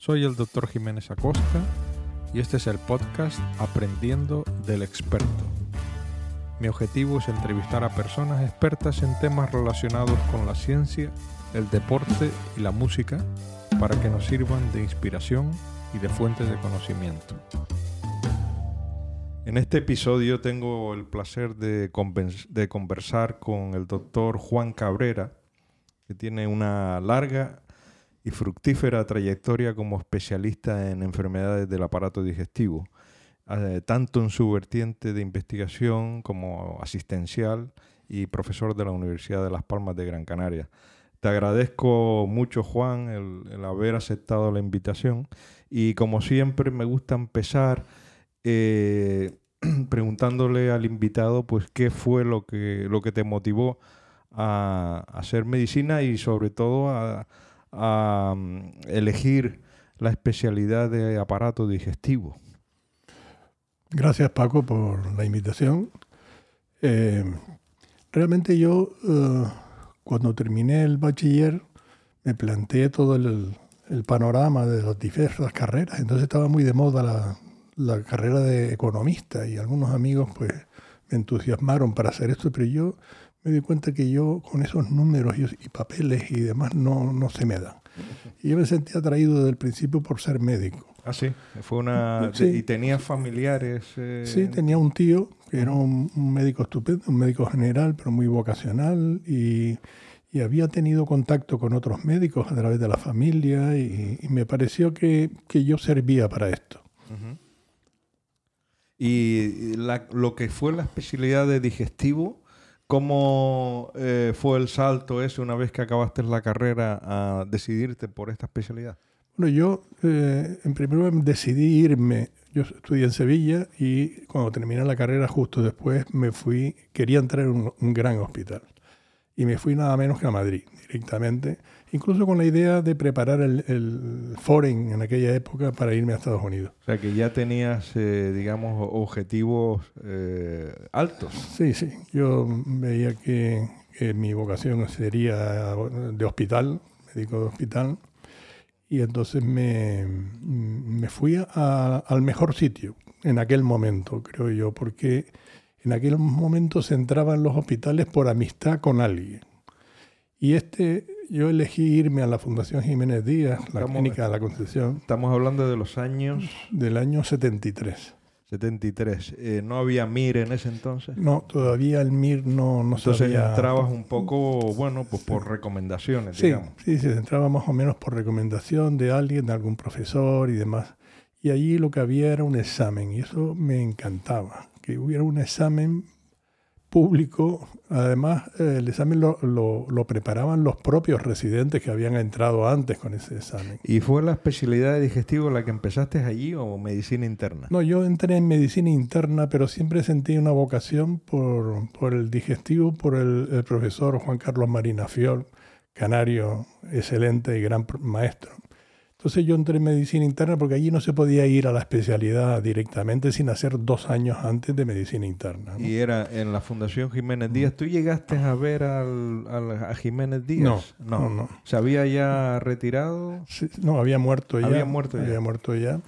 Soy el Dr. Jiménez Acosta y este es el podcast Aprendiendo del Experto. Mi objetivo es entrevistar a personas expertas en temas relacionados con la ciencia, el deporte y la música para que nos sirvan de inspiración y de fuente de conocimiento. En este episodio tengo el placer de, de conversar con el doctor Juan Cabrera, que tiene una larga fructífera trayectoria como especialista en enfermedades del aparato digestivo, eh, tanto en su vertiente de investigación como asistencial y profesor de la Universidad de Las Palmas de Gran Canaria. Te agradezco mucho, Juan, el, haber aceptado la invitación y como siempre me gusta empezar eh, preguntándole al invitado pues qué fue lo que, lo que te motivó a, hacer medicina y sobre todo a, mm, elegir la especialidad de aparato digestivo. Gracias Paco por la invitación. Eh, realmente yo eh, cuando terminé el bachiller me planteé todo el, panorama de las diversas carreras, entonces estaba muy de moda la, la carrera de economista y algunos amigos pues me entusiasmaron para hacer esto, pero yo me di cuenta que yo con esos números y, papeles y demás no, no se me dan. Y yo me sentí atraído desde el principio por ser médico. Ah, sí, fue una... ¿Y tenía familiares? Eh? Sí, tenía un tío que era un, médico estupendo, un médico general, pero muy vocacional y, y, había tenido contacto con otros médicos a través de la familia y, me pareció que, que, yo servía para esto. Y lo que fue la especialidad de digestivo, ¿Cómo eh, fue el salto ese una vez que acabaste la carrera a decidirte por esta especialidad? Bueno, yo eh, en primer lugar decidí irme. Yo estudié en Sevilla y cuando terminé la carrera justo después me fui, quería entrar en un gran hospital. Y me fui nada menos que a Madrid directamente incluso con la idea de preparar el, el foreign en aquella época para irme a Estados Unidos. O sea que ya tenías, eh, digamos, objetivos eh, altos. Sí, sí. Yo veía que, mi vocación sería de hospital, médico de hospital, y entonces me, me fui al mejor sitio en aquel momento, creo yo, porque en aquel momento se entraban los hospitales por amistad con alguien. Y este yo elegí irme a la Fundación Jiménez Díaz, la clínica de la Concepción. Estamos hablando de los años... Del año 73. 73. Eh, ¿No había MIR en ese entonces? No, todavía el MIR no, no Entonces entrabas un poco, bueno, pues por recomendaciones, sí, digamos. Sí, se entraba más o menos por recomendación de alguien, de algún profesor y demás. Y allí lo que había era un examen y eso me encantaba, que hubiera un examen público. Además, eh, el examen lo, lo, preparaban los propios residentes que habían entrado antes con ese examen. ¿Y fue la especialidad de digestivo la que empezaste allí o medicina interna? No, yo entré en medicina interna, pero siempre sentí una vocación por, por el digestivo, por el, el profesor Juan Carlos Marina Fiol, canario excelente y gran maestro. Entonces yo entré en medicina interna porque allí no se podía ir a la especialidad directamente sin hacer dos años antes de medicina interna. Y era en la Fundación Jiménez Díaz. ¿Tú llegaste a ver al, a Jiménez Díaz? No, no, no. ¿Se había ya retirado? no, había muerto ya. Había muerto ya. Había muerto ya.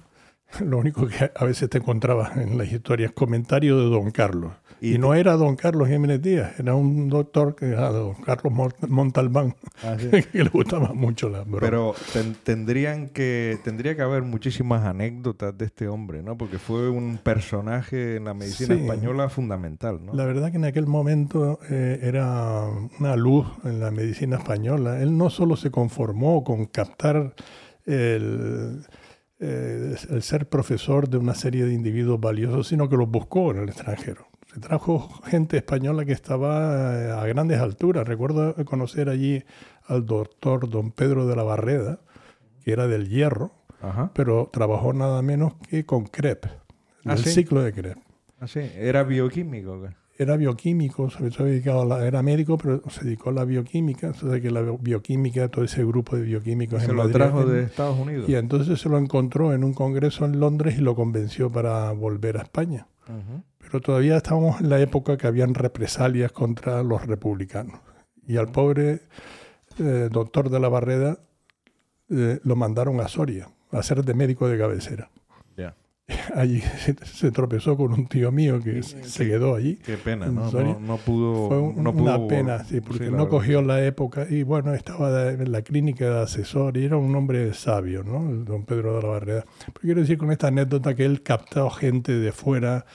Lo único que a veces te encontrabas en las historias, comentarios de don Carlos. Y, no era don Carlos Jiménez Díaz, era un doctor que era don Carlos Montalbán, ah, que le gustaba mucho la broma. Pero tendrían que, tendría que haber muchísimas anécdotas de este hombre, ¿no? Porque fue un personaje en la medicina española fundamental, ¿no? La verdad que en aquel momento eh, era una luz en la medicina española. Él no solo se conformó con captar el eh, el ser profesor de una serie de individuos valiosos, sino que los buscó en el extranjero. Se trajo gente española que estaba eh, a grandes alturas. Recuerdo conocer allí al doctor don Pedro de la Barreda, que era del hierro, pero trabajó nada menos que con CREP, ¿Ah, el ciclo de CREP. ¿Ah, sí? ¿Era bioquímico? era bioquímico, se dedicado era médico, pero se dedicó a la bioquímica, entonces que la bioquímica, todo ese grupo de bioquímicos se lo trajo de Estados Unidos. Y entonces se lo encontró en un congreso en Londres y lo convenció para volver a España. Pero todavía estábamos en la época que habían represalias contra los republicanos. Y al pobre eh, doctor de la Barreda eh, lo mandaron a Soria, a ser de médico de cabecera. Ya. Allí se, se tropezó con un tío mío que se se quedó allí. Qué pena, ¿no? No, no pudo. Fue un- no pudo una pena, sí, porque sí, no cogió la época. Y bueno, estaba en la clínica de asesor y era un hombre sabio, ¿no? El Don Pedro de la Barrera. Pero quiero decir con esta anécdota que él captó gente de fuera,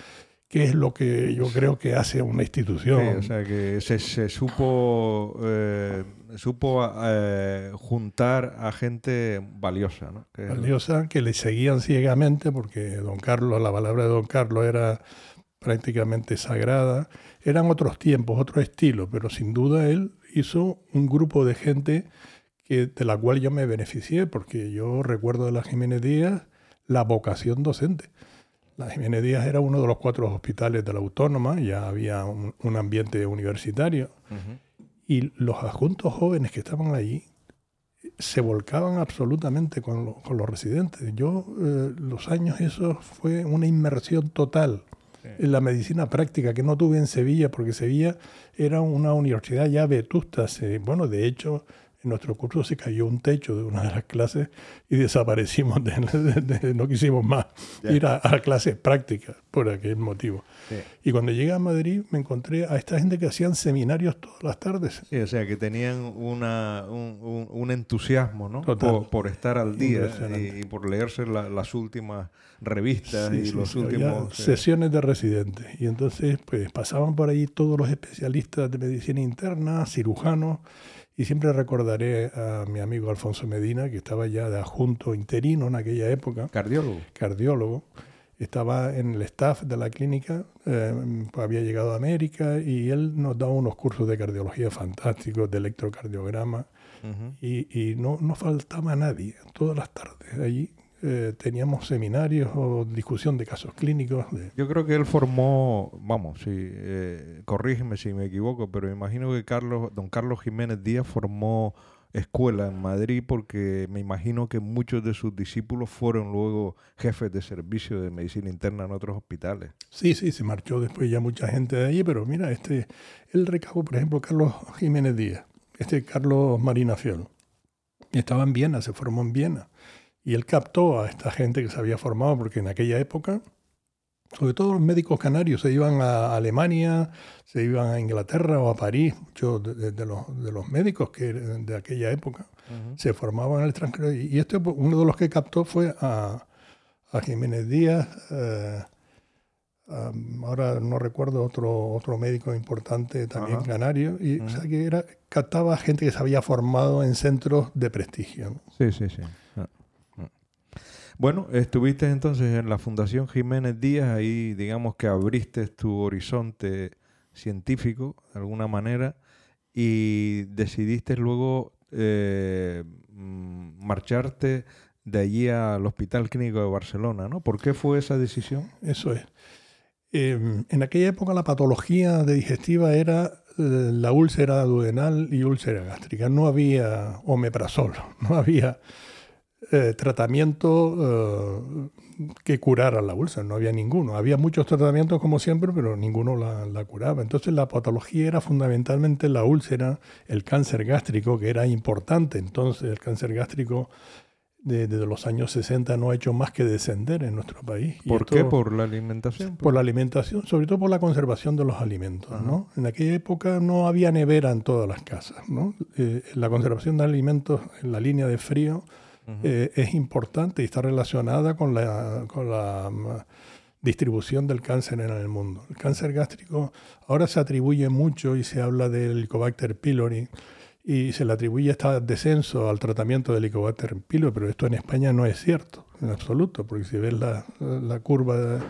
que es lo que yo creo que hace una institución. Sí, o sea que se, se supo eh, supo eh, juntar a gente valiosa, ¿no? Que- valiosa, que le seguían ciegamente, porque don Carlos, la palabra de don Carlos era prácticamente sagrada. Eran otros tiempos, otro estilo, pero sin duda él hizo un grupo de gente que, de la cual yo me beneficié, porque yo recuerdo de la Jiménez Díaz la vocación docente. La Jiménez Díaz era uno de los cuatro hospitales de la Autónoma, ya había un, un ambiente universitario, Ujú. y los adjuntos jóvenes que estaban allí se volcaban absolutamente con, lo- con los residentes. Yo, eh, los años esos fue una inmersión total Sí. en la medicina práctica que no tuve en Sevilla, porque Sevilla era una universidad ya vetusta. Bueno, de hecho, en nuestro curso se cayó un techo de una de las clases y desaparecimos, de, de- de- no quisimos más Ya. ir a, a clases prácticas por aquel motivo. Y cuando llegué a Madrid me encontré a esta gente que hacían seminarios todas las tardes. Sí, o sea que tenían una, un, un- un entusiasmo, ¿no? Total. Por, por estar al día y, y por leerse la- las últimas revistas Sí, y sí, los sí, últimos. sesiones de residentes. Y entonces, pues pasaban por ahí todos los especialistas de medicina interna, cirujanos. Y siempre recordaré a mi amigo Alfonso Medina, que estaba ya de adjunto interino en aquella época, Cardiólogo. cardiólogo. Estaba en el staff de la clínica, eh, había llegado a América y él nos daba unos cursos de cardiología fantásticos, de electrocardiograma. Y, y no, no faltaba nadie. Todas las tardes allí eh, teníamos seminarios o discusión de casos clínicos. de- Yo creo que él formó, vamos, sí, eh, corrígeme si me equivoco, pero imagino que Carlos, don Carlos Jiménez Díaz formó escuela en Madrid porque me imagino que muchos de sus discípulos fueron luego jefes de servicio de medicina interna en otros hospitales. Sí, sí, se marchó después ya mucha gente de allí, pero mira, este, el recabo, por ejemplo, Carlos Jiménez Díaz, este Carlos Marina Fiol, estaba en Viena, se formó en Viena. Y él captó a esta gente que se había formado, porque en aquella época, sobre todo los médicos canarios, se iban a Alemania, se iban a Inglaterra o a París, muchos de, los, de los médicos que de aquella época se formaban en el extranjero. Y este, uno de los que captó fue a, a Jiménez Díaz, eh, ahora no recuerdo otro, otro médico importante también Ajá. canario, y, o Ujú. sea que era, captaba gente que se había formado en centros de prestigio. ¿no? Sí, sí, sí. Bueno, estuviste entonces en la Fundación Jiménez Díaz, ahí digamos que abriste tu horizonte científico de alguna manera y decidiste luego eh, mm, marcharte de allí al Hospital Clínico de Barcelona, ¿no? ¿Por qué fue esa decisión? Eso es. Eh, en aquella época la patología de digestiva era eh, la úlcera duodenal y úlcera gástrica. No había omeprazol, no había eh, tratamiento eh, que curara la úlcera, no había ninguno. Había muchos tratamientos como siempre, pero ninguno la, la curaba. Entonces la patología era fundamentalmente la úlcera, el cáncer gástrico, que era importante. Entonces el cáncer gástrico de- desde los años 60 no ha hecho más que descender en nuestro país. ¿Por esto- qué? ¿Por la alimentación? por la alimentación, sobre todo por la conservación de los alimentos. ¿no? En aquella época no había nevera en todas las casas. ¿no? Eh, la conservación de alimentos en la línea de frío Eh, es importante y está relacionada con la, con la mm, distribución del cáncer en el mundo. El cáncer gástrico ahora se atribuye mucho y se habla del Helicobacter pylori y se le atribuye este descenso al tratamiento del Helicobacter pylori, pero esto en España no es cierto en absoluto, porque si ves la, la curva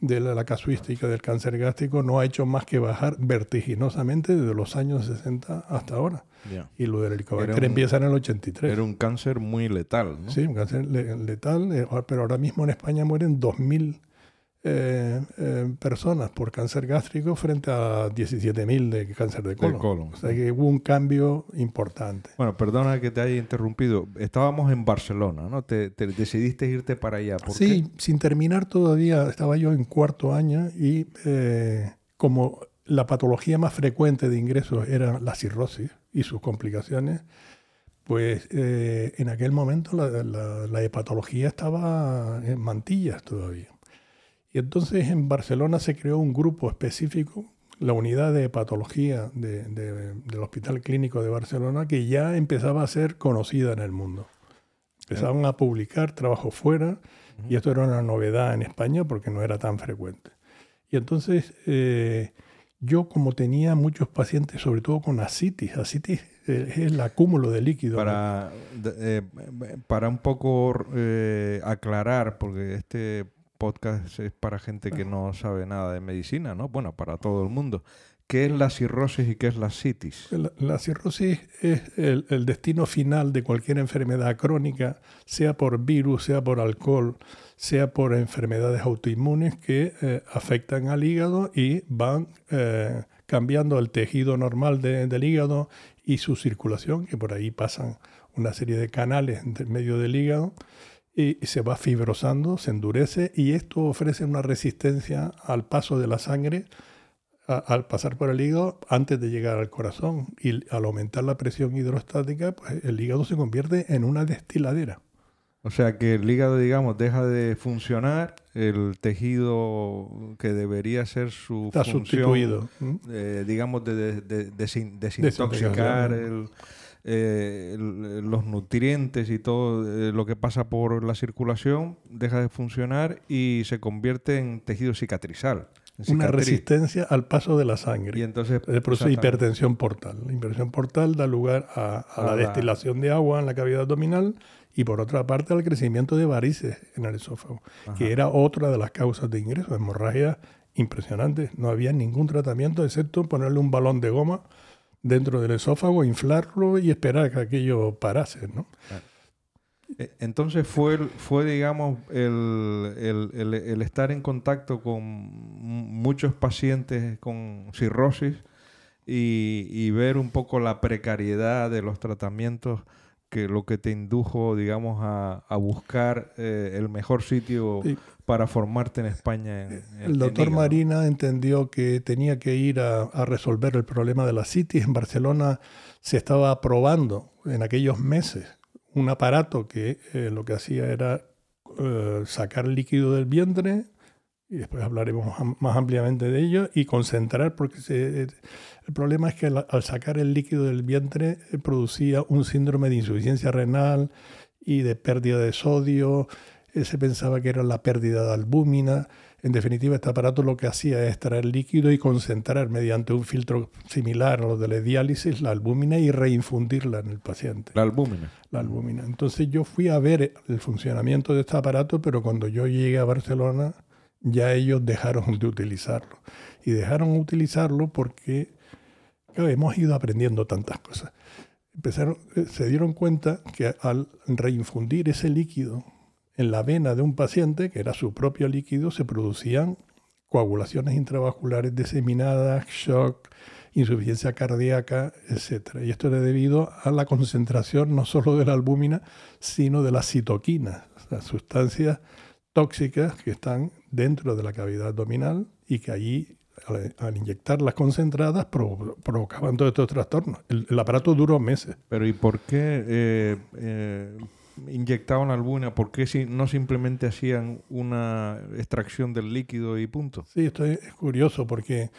de la, la casuística del cáncer gástrico no ha hecho más que bajar vertiginosamente desde los años 60 hasta ahora. Ya. Y lo del Helicobacter empieza en el 83. Era un cáncer muy letal, ¿no? Sí, un cáncer le- letal, eh, pero ahora mismo en España mueren 2.000 eh, eh, personas por cáncer gástrico frente a 17.000 de cáncer de colon. colon, O sea que hubo un cambio importante. Bueno, perdona que te haya interrumpido. Estábamos en Barcelona, ¿no? Te, te decidiste irte para allá. ¿Por Sí, qué? sin terminar todavía, estaba yo en cuarto año y eh, como la patología más frecuente de ingresos era la cirrosis y sus complicaciones, Pues eh, en aquel momento la, la- la hepatología estaba en mantillas todavía. Y entonces en Barcelona se creó un grupo específico, la unidad de hepatología de- de- del Hospital Clínico de Barcelona, que ya empezaba a ser conocida en el mundo. Empezaban a publicar trabajos fuera y esto era una novedad en España porque no era tan frecuente. Y entonces eh, yo como tenía muchos pacientes, sobre todo con asitis, asitis eh, es el acúmulo de líquido. Para, eh, para un poco eh, aclarar, porque este podcast es para gente que no sabe nada de medicina, ¿no? Bueno, para todo el mundo. ¿Qué es la cirrosis y qué es la citis? La, la cirrosis es el, el destino final de cualquier enfermedad crónica, sea por virus, sea por alcohol, sea por enfermedades autoinmunes que eh, afectan al hígado y van eh, cambiando el tejido normal de- del hígado y su circulación, que por ahí pasan una serie de canales en medio del hígado y, se va fibrosando, se endurece y esto ofrece una resistencia al paso de la sangre a- al pasar por el hígado antes de llegar al corazón. Y al aumentar la presión hidrostática, pues el hígado se convierte en una destiladera. O sea que el hígado, digamos, deja de funcionar, el tejido que debería ser su Está función, sustituido. ¿m? eh, digamos, de, de- de- desin- desintoxicar el- eh, el- los nutrientes y todo eh, lo que pasa por la circulación, deja de funcionar y se convierte en tejido cicatrizal. en Una resistencia al paso de la Y sangre. entonces... Es por eso exactamente. hipertensión portal. La hipertensión portal da lugar a, a A la la- destilación de agua en la cavidad abdominal y por otra parte al crecimiento de varices en el esófago, Ajá. que era otra de las causas de ingreso, hemorragias impresionantes. No había ningún tratamiento excepto ponerle un balón de goma dentro del esófago, inflarlo y esperar que aquello parase. ¿no? Eh, Entonces fue, fue digamos, el, el- el- el estar en contacto con muchos pacientes con cirrosis y, y ver un poco la precariedad de los tratamientos que lo que te indujo, digamos, a, a buscar eh, el mejor sitio Sí. para formarte en España. en- en- El doctor. Marina entendió que tenía que ir a, a resolver el problema de la citis. En Barcelona se estaba probando en aquellos meses un aparato que eh, lo que hacía era eh, sacar líquido del vientre, y después hablaremos más ampliamente de ello, y concentrar, porque se- el problema es que al, sacar el líquido del vientre eh, producía un síndrome de insuficiencia renal y de pérdida de sodio, eh, se pensaba que era la pérdida de albúmina. En definitiva, este aparato lo que hacía es extraer líquido y concentrar mediante un filtro similar a lo de la diálisis la albúmina y reinfundirla en el paciente La albúmina. la albúmina. Entonces yo fui a ver el funcionamiento de este aparato, pero cuando yo llegué a Barcelona ya ellos dejaron de utilizarlo. Y dejaron de utilizarlo porque hemos ido aprendiendo tantas cosas. Empezaron, eh, se dieron cuenta que al reinfundir ese líquido en la vena de un paciente, que era su propio líquido, se producían coagulaciones intravasculares diseminadas, shock, insuficiencia cardíaca, etc. Y esto era debido a la concentración no solo de la albúmina, sino de las citoquinas, sustancias tóxicas que están dentro de la cavidad abdominal y que allí, al, al inyectarlas concentradas, provo- provocaban todos estos trastornos. El, el aparato duró meses. Pero ¿y por qué eh, eh, inyectaban albúmina? ¿Por qué si no simplemente hacían una extracción del líquido y punto? Sí, esto es, curioso porque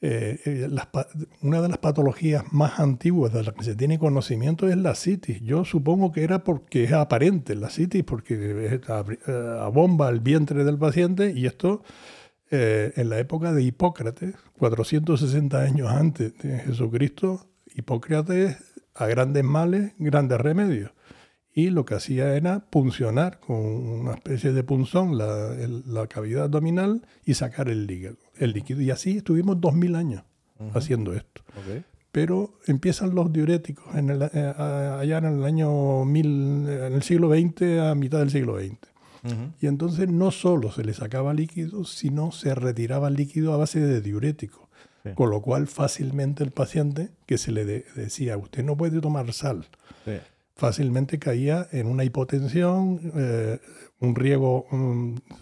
eh, eh, las una de las patologías más antiguas de las que se tiene conocimiento es la citis. Yo supongo que era porque es aparente la citis, porque eh, abomba el vientre del paciente y esto eh, en la época de Hipócrates, 460 años antes de Jesucristo, Hipócrates a grandes males, grandes remedios. Y lo que hacía era puncionar con una especie de punzón la, el- la cavidad abdominal y sacar el líquido, el líquido. Y así estuvimos 2000 años haciendo esto. Pero empiezan los diuréticos en el, eh, allá en el año 1000, en el siglo XX a mitad del siglo XX. Ujú. Y entonces no solo se le sacaba líquido, sino se retiraba líquido a base de diurético. Sí. Con lo cual fácilmente el paciente que se le de- decía, usted no puede tomar sal, Sí. fácilmente caía en una hipotensión, eh, un riego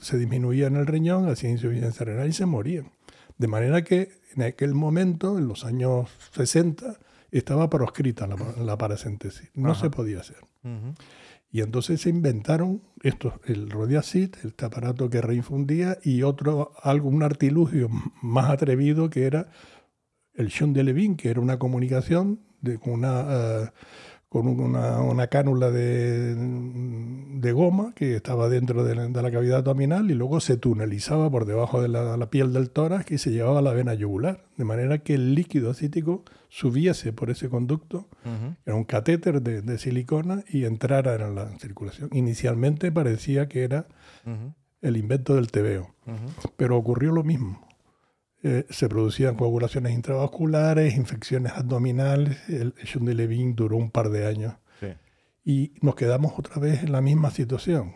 se disminuía en el riñón, hacía insuficiencia renal y se morían. De manera que en aquel momento, en los años 60, estaba proscrita la, la paracentesis, no se podía hacer. Y entonces se inventaron esto, el Rodiacid, este aparato que reinfundía, y otro, algo, un artilugio más atrevido que era el Sean de Levin, que era una comunicación de, con una... Eh, con una, cánula de, goma que estaba dentro de la, cavidad abdominal y luego se tunelizaba por debajo de la, piel del tórax y se llevaba a la vena yugular, de manera que el líquido acítico subiese por ese conducto, era un catéter de, silicona y entrara en la circulación. Inicialmente parecía que era el invento del tebeo, pero ocurrió lo mismo. Eh, se producían coagulaciones intravasculares, infecciones abdominales. El Sean de Levin duró un par de años. Y nos quedamos otra vez en la misma situación.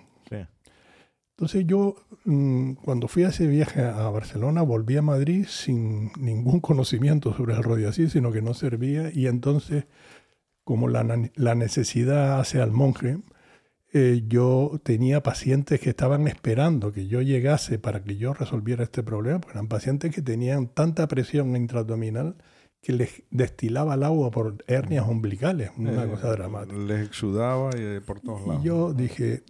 Entonces yo, mm, cuando fui a ese viaje a Barcelona, volví a Madrid sin ningún conocimiento sobre el rodiací, sino que no servía. Y entonces, como la, la necesidad hace al monje, eh, yo tenía pacientes que estaban esperando que yo llegase para que yo resolviera este problema, porque eran pacientes que tenían tanta presión intraabdominal que les destilaba el agua por hernias umbilicales, una eh, cosa dramática. Les exudaba y por todos lados. Y yo dije,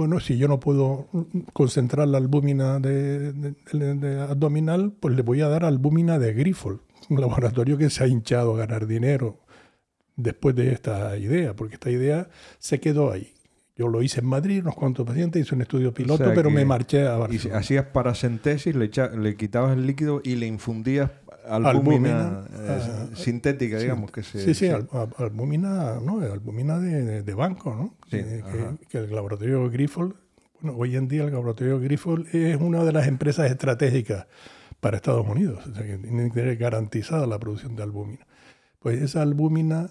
bueno, si yo no puedo concentrar la albúmina de, abdominal, pues le voy a dar albúmina de Grifol, un laboratorio que se ha hinchado a ganar dinero después de esta idea, porque esta idea se quedó ahí. Yo lo hice en Madrid, unos cuantos pacientes, hice un estudio piloto, pero me marché a Barcelona. Y hacías paracentesis, le, le quitabas el líquido y le infundías albúmina, eh, ah, sintética, digamos. que se, Sí, sí, albúmina, no, albúmina de, de, banco, ¿no? que, el laboratorio Grifold, bueno, hoy en día el laboratorio Grifold es una de las empresas estratégicas para Estados Unidos, o sea, que tiene que tener garantizada la producción de albúmina. Pues esa albúmina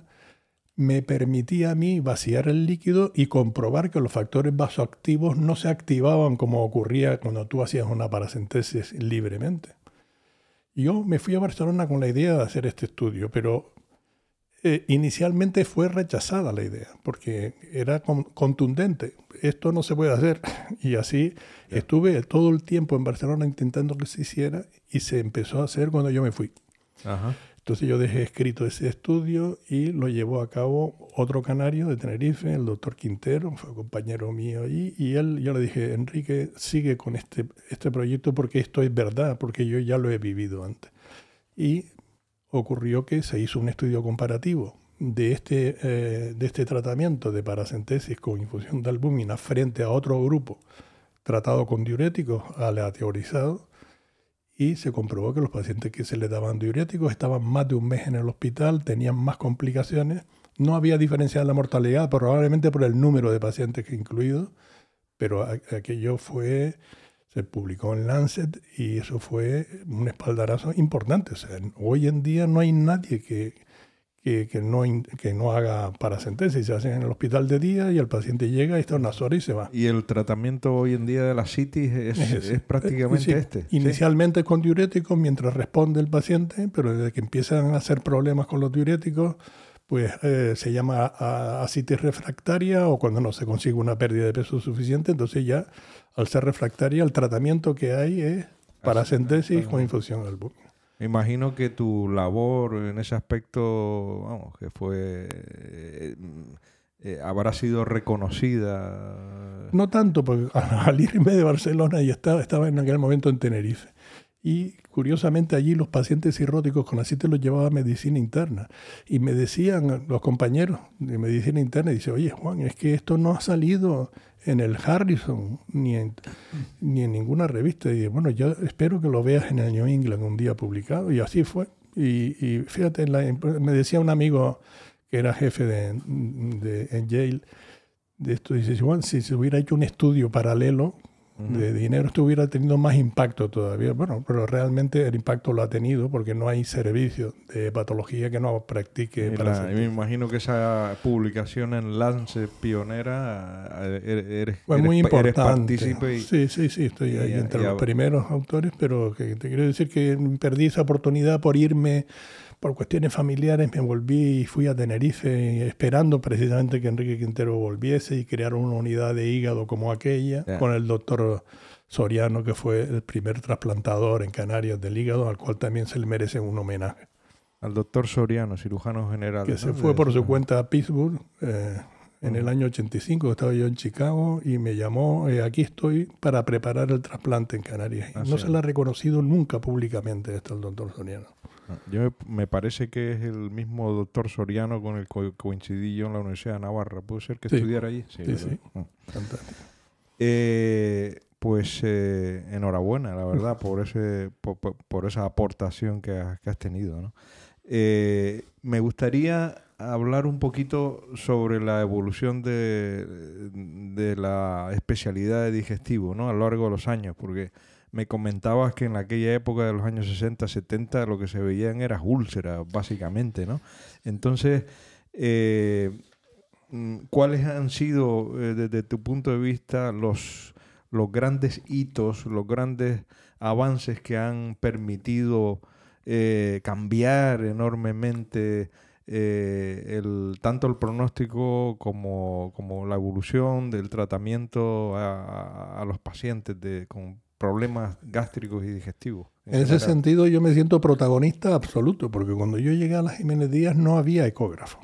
me permitía a mí vaciar el líquido y comprobar que los factores vasoactivos no se activaban como ocurría cuando tú hacías una paracentesis libremente. Yo me fui a Barcelona con la idea de hacer este estudio, pero eh, inicialmente fue rechazada la idea, porque era contundente. Esto no se puede hacer. Y así estuve todo el tiempo en Barcelona intentando que se hiciera y se empezó a hacer cuando yo me fui. Ajá. Entonces yo dejé escrito ese estudio y lo llevó a cabo otro canario de Tenerife, el doctor Quintero, fue compañero mío allí, y él, yo le dije, Enrique, sigue con este, este proyecto porque esto es verdad, porque yo ya lo he vivido antes. Y ocurrió que se hizo un estudio comparativo de este, eh, de este tratamiento de paracentesis con infusión de albúmina frente a otro grupo tratado con diuréticos aleatorizados y se comprobó que los pacientes que se les daban diuréticos estaban más de un mes en el hospital, tenían más complicaciones. No había diferencia en la mortalidad, probablemente por el número de pacientes que incluidos, pero aquello fue, se publicó en Lancet y eso fue un espaldarazo importante. hoy en día no hay nadie que, que, no, que no haga paracentesis. Se hacen en el hospital de día y el paciente llega y está unas horas y se va. ¿Y el tratamiento hoy en día de la citis es, prácticamente este? Inicialmente con diuréticos mientras responde el paciente, pero desde que empiezan a hacer problemas con los diuréticos, pues eh, se llama asitis refractaria o cuando no se consigue una pérdida de peso suficiente, entonces ya al ser refractaria el tratamiento que hay es paracentesis con infusión albúmina. Me imagino que tu labor en ese aspecto, vamos, que fue, eh, eh, habrá sido reconocida. No tanto, porque al irme de Barcelona y estaba, estaba en aquel momento en Tenerife. Y curiosamente allí los pacientes cirróticos con así los llevaba a medicina interna. Y me decían los compañeros de medicina interna, dice, oye Juan, es que esto no ha salido en el Harrison ni en, ni en ninguna revista. Y bueno, yo espero que lo veas en el New England un día publicado. Y así fue. Y, fíjate, me decía un amigo que era jefe de, de en Yale, de esto, dice, Juan, si se hubiera hecho un estudio paralelo de dinero, esto hubiera tenido más impacto todavía. Bueno, pero realmente el impacto lo ha tenido porque no hay servicio de patología que no practique. para me imagino que esa publicación en Lance pionera eh, er, eres, Fue muy importante. sí, sí, sí, estoy ahí entre los primeros autores, pero que te quiero decir que perdí esa oportunidad por irme por cuestiones familiares me volví y fui a Tenerife esperando precisamente que Enrique Quintero volviese y crear una unidad de hígado como aquella con el doctor Soriano, que fue el primer trasplantador en Canarias del hígado, al cual también se le merece un homenaje. Al doctor Soriano, cirujano general. Que se fue por su cuenta a Pittsburgh eh, en el año 85, estaba yo en Chicago y me llamó, eh, aquí estoy para preparar el trasplante en Canarias. no se le ha reconocido nunca públicamente esto al doctor Soriano. Ah, yo me parece que es el mismo doctor Soriano con el que coincidí yo en la Universidad de Navarra. ¿Puede ser que estudiara allí? Sí, sí. Ah. Fantástico. Eh, pues eh, enhorabuena, la verdad, por ese por, esa aportación que has, tenido. Eh, me gustaría hablar un poquito sobre la evolución de, de, la especialidad de digestivo ¿no? a lo largo de los años, porque me comentabas que en aquella época de los años 60, 70, lo que se veían eran úlceras, básicamente, ¿no? Entonces, eh, mm, ¿cuáles han sido, desde tu punto de vista, los los grandes hitos, los grandes avances que han permitido eh, cambiar enormemente eh, el, tanto el pronóstico como, la evolución del tratamiento a, los pacientes de, problemas gástricos y digestivos. En, ese sentido yo me siento protagonista absoluto, porque cuando yo llegué a las Jiménez Díaz no había ecógrafo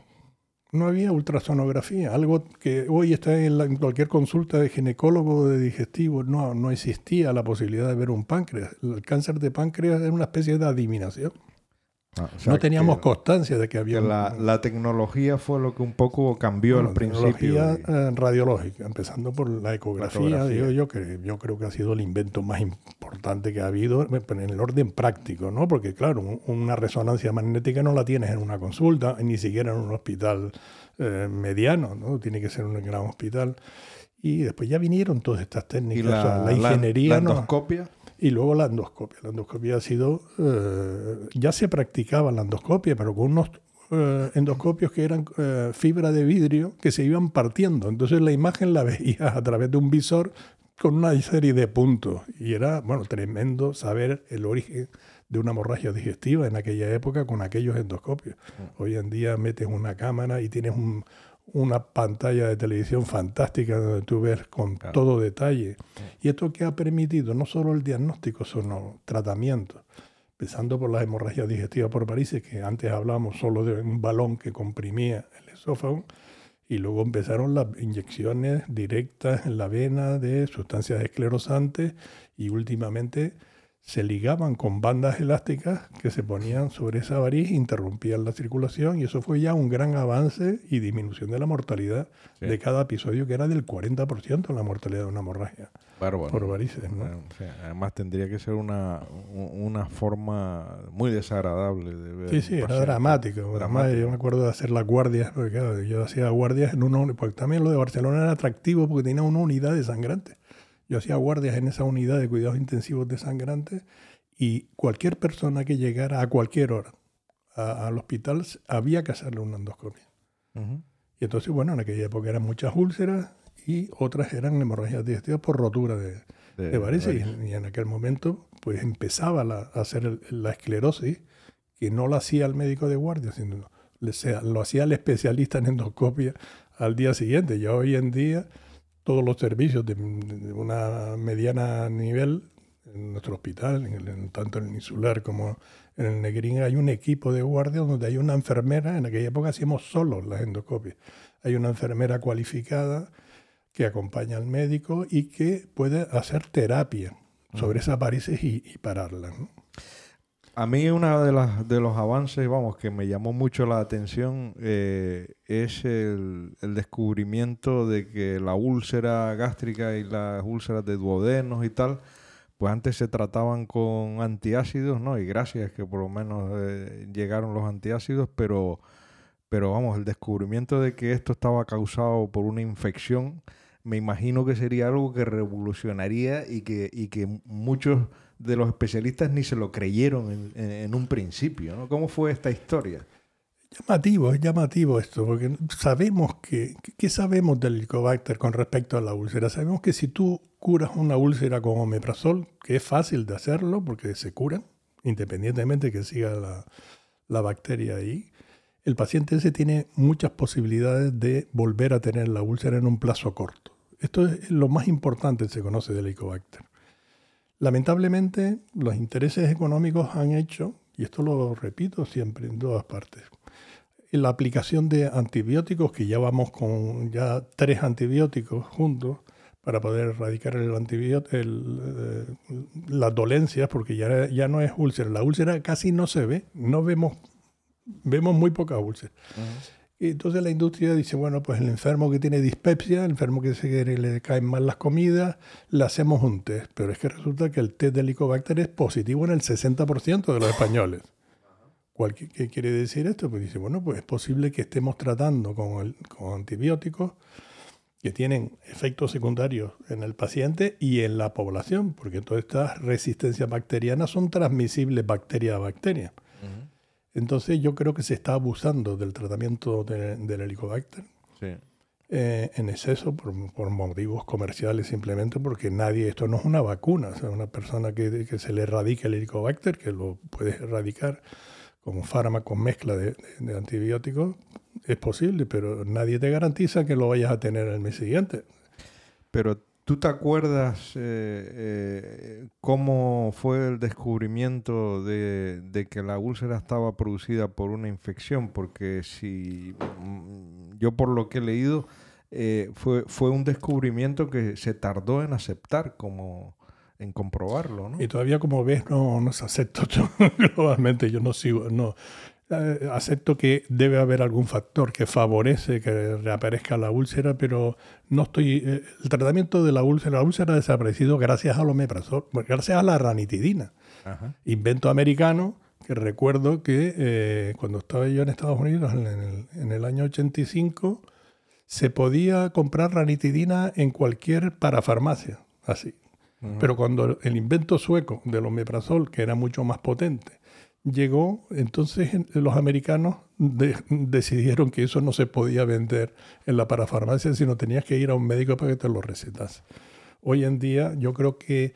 no había ultrasonografía, algo que hoy está en, cualquier consulta de ginecólogo o de digestivo, no, no existía la posibilidad de ver un páncreas. El cáncer de páncreas era una especie de adivinación. Ah, no teníamos constancia de que había... la, tecnología fue lo que un poco cambió al principio. La tecnología eh, radiológica, empezando por la ecografía, Digo yo, que yo creo que ha sido el invento más importante que ha habido en el orden práctico, ¿no? Porque claro, una resonancia magnética no la tienes en una consulta, ni siquiera en un hospital eh, mediano, ¿no? Tiene que ser un gran hospital. Y después ya vinieron todas estas técnicas, la, ingeniería... La, endoscopia. Y luego la endoscopia. La endoscopia ha sido, eh, ya se practicaba la endoscopia, pero con unos eh, endoscopios que eran eh, fibra de vidrio que se iban partiendo. Entonces la imagen la veías a través de un visor con una serie de puntos. Y era, bueno, tremendo saber el origen de una hemorragia digestiva en aquella época con aquellos endoscopios. Mm. Hoy en día metes una cámara y tienes un, una pantalla de televisión fantástica donde tú ves con todo detalle. Y esto que ha permitido no solo el diagnóstico, sino tratamiento. Empezando por las hemorragias digestivas por varices, que antes hablábamos solo de un balón que comprimía el esófago, y luego empezaron las inyecciones directas en la vena de sustancias esclerosantes y últimamente se ligaban con bandas elásticas que se ponían sobre esa variz, interrumpían la circulación y eso fue ya un gran avance y disminución de la mortalidad de cada episodio, que era del 40% la mortalidad de una hemorragia por varices. además tendría que ser una, una forma muy desagradable de ver. Sí, sí, era dramático. Además, yo me acuerdo de hacer las guardias, porque yo hacía guardias en uno, porque también lo de Barcelona era atractivo porque tenía una unidad de sangrante. Yo hacía guardias en esa unidad de cuidados intensivos de sangrantes y cualquier persona que llegara a cualquier hora al hospital había que hacerle una endoscopia. Y entonces, bueno, en aquella época eran muchas úlceras y otras eran hemorragias digestivas por rotura de, de, varices. Y, en aquel momento, pues empezaba a hacer la esclerosis, que no lo hacía el médico de guardia, sino lo hacía el especialista en endoscopia al día siguiente. Ya hoy en día todos los servicios de, una mediana nivel en nuestro hospital, en tanto en el insular como en el Negrín, hay un equipo de guardia donde hay una enfermera, en aquella época hacíamos solos las endoscopias, hay una enfermera cualificada que acompaña al médico y que puede hacer terapia sobre esas varices y, y pararlas. A mí uno de, las, de los avances, vamos, que me llamó mucho la atención eh, es el, descubrimiento de que la úlcera gástrica y las úlceras de duodenos y tal, pues antes se trataban con antiácidos, ¿no? Y gracias que por lo menos eh, llegaron los antiácidos, pero, pero vamos, el descubrimiento de que esto estaba causado por una infección, me imagino que sería algo que revolucionaría y que, y que muchos de los especialistas ni se lo creyeron en, un principio. ¿no? ¿Cómo fue esta historia? Llamativo, es llamativo esto, porque sabemos que, ¿qué sabemos del Helicobacter con respecto a la úlcera? Sabemos que si tú curas una úlcera con omeprazol, que es fácil de hacerlo porque se cura, independientemente de que siga la, la bacteria ahí, el paciente ese tiene muchas posibilidades de volver a tener la úlcera en un plazo corto. Esto es lo más importante que se conoce del Helicobacter. Lamentablemente, los intereses económicos han hecho Y esto lo repito siempre en todas partes. la aplicación de antibióticos, que ya vamos con ya tres antibióticos juntos para poder erradicar el antibiótico, eh, las dolencias, porque ya, ya no es úlcera. La úlcera casi no se ve, no vemos, vemos muy poca úlcera. Entonces la industria dice, bueno, pues el enfermo que tiene dispepsia, el enfermo que se le caen mal las comidas, le hacemos un test. Pero es que resulta que el test de Helicobacter es positivo en el 60% de los españoles. ¿Qué quiere decir esto? Pues dice, bueno, pues es posible que estemos tratando con, el, con antibióticos que tienen efectos secundarios en el paciente y en la población, porque todas estas resistencias bacterianas son transmisibles bacteria a bacteria. Entonces yo creo que se está abusando del tratamiento del helicobacter eh, en exceso por, motivos comerciales simplemente porque nadie, esto no es una vacuna, o sea, una persona que, se le erradique el helicobacter, que lo puedes erradicar como fármaco mezcla de, antibióticos, es posible, pero nadie te garantiza que lo vayas a tener el mes siguiente. Pero ¿Tú te acuerdas eh, eh, cómo fue el descubrimiento de, que la úlcera estaba producida por una infección? Porque si mm, yo por lo que he leído, eh, fue, fue un descubrimiento que se tardó en aceptar como en comprobarlo, ¿no? Y todavía como ves no, no se acepta globalmente, yo no sigo, no, eh, acepto que debe haber algún factor que favorece que reaparezca la úlcera, pero no estoy. Eh, el tratamiento de la úlcera, la úlcera ha desaparecido gracias al omeprazol, gracias a la ranitidina. Invento americano que recuerdo que eh, cuando estaba yo en Estados Unidos en el, año 85 se podía comprar ranitidina en cualquier parafarmacia, así. Pero cuando el invento sueco del omeprazol, que era mucho más potente, llegó, entonces los americanos decidieron que eso no se podía vender en la parafarmacia, sino tenías que ir a un médico para que te lo recetase. Hoy en día yo creo que,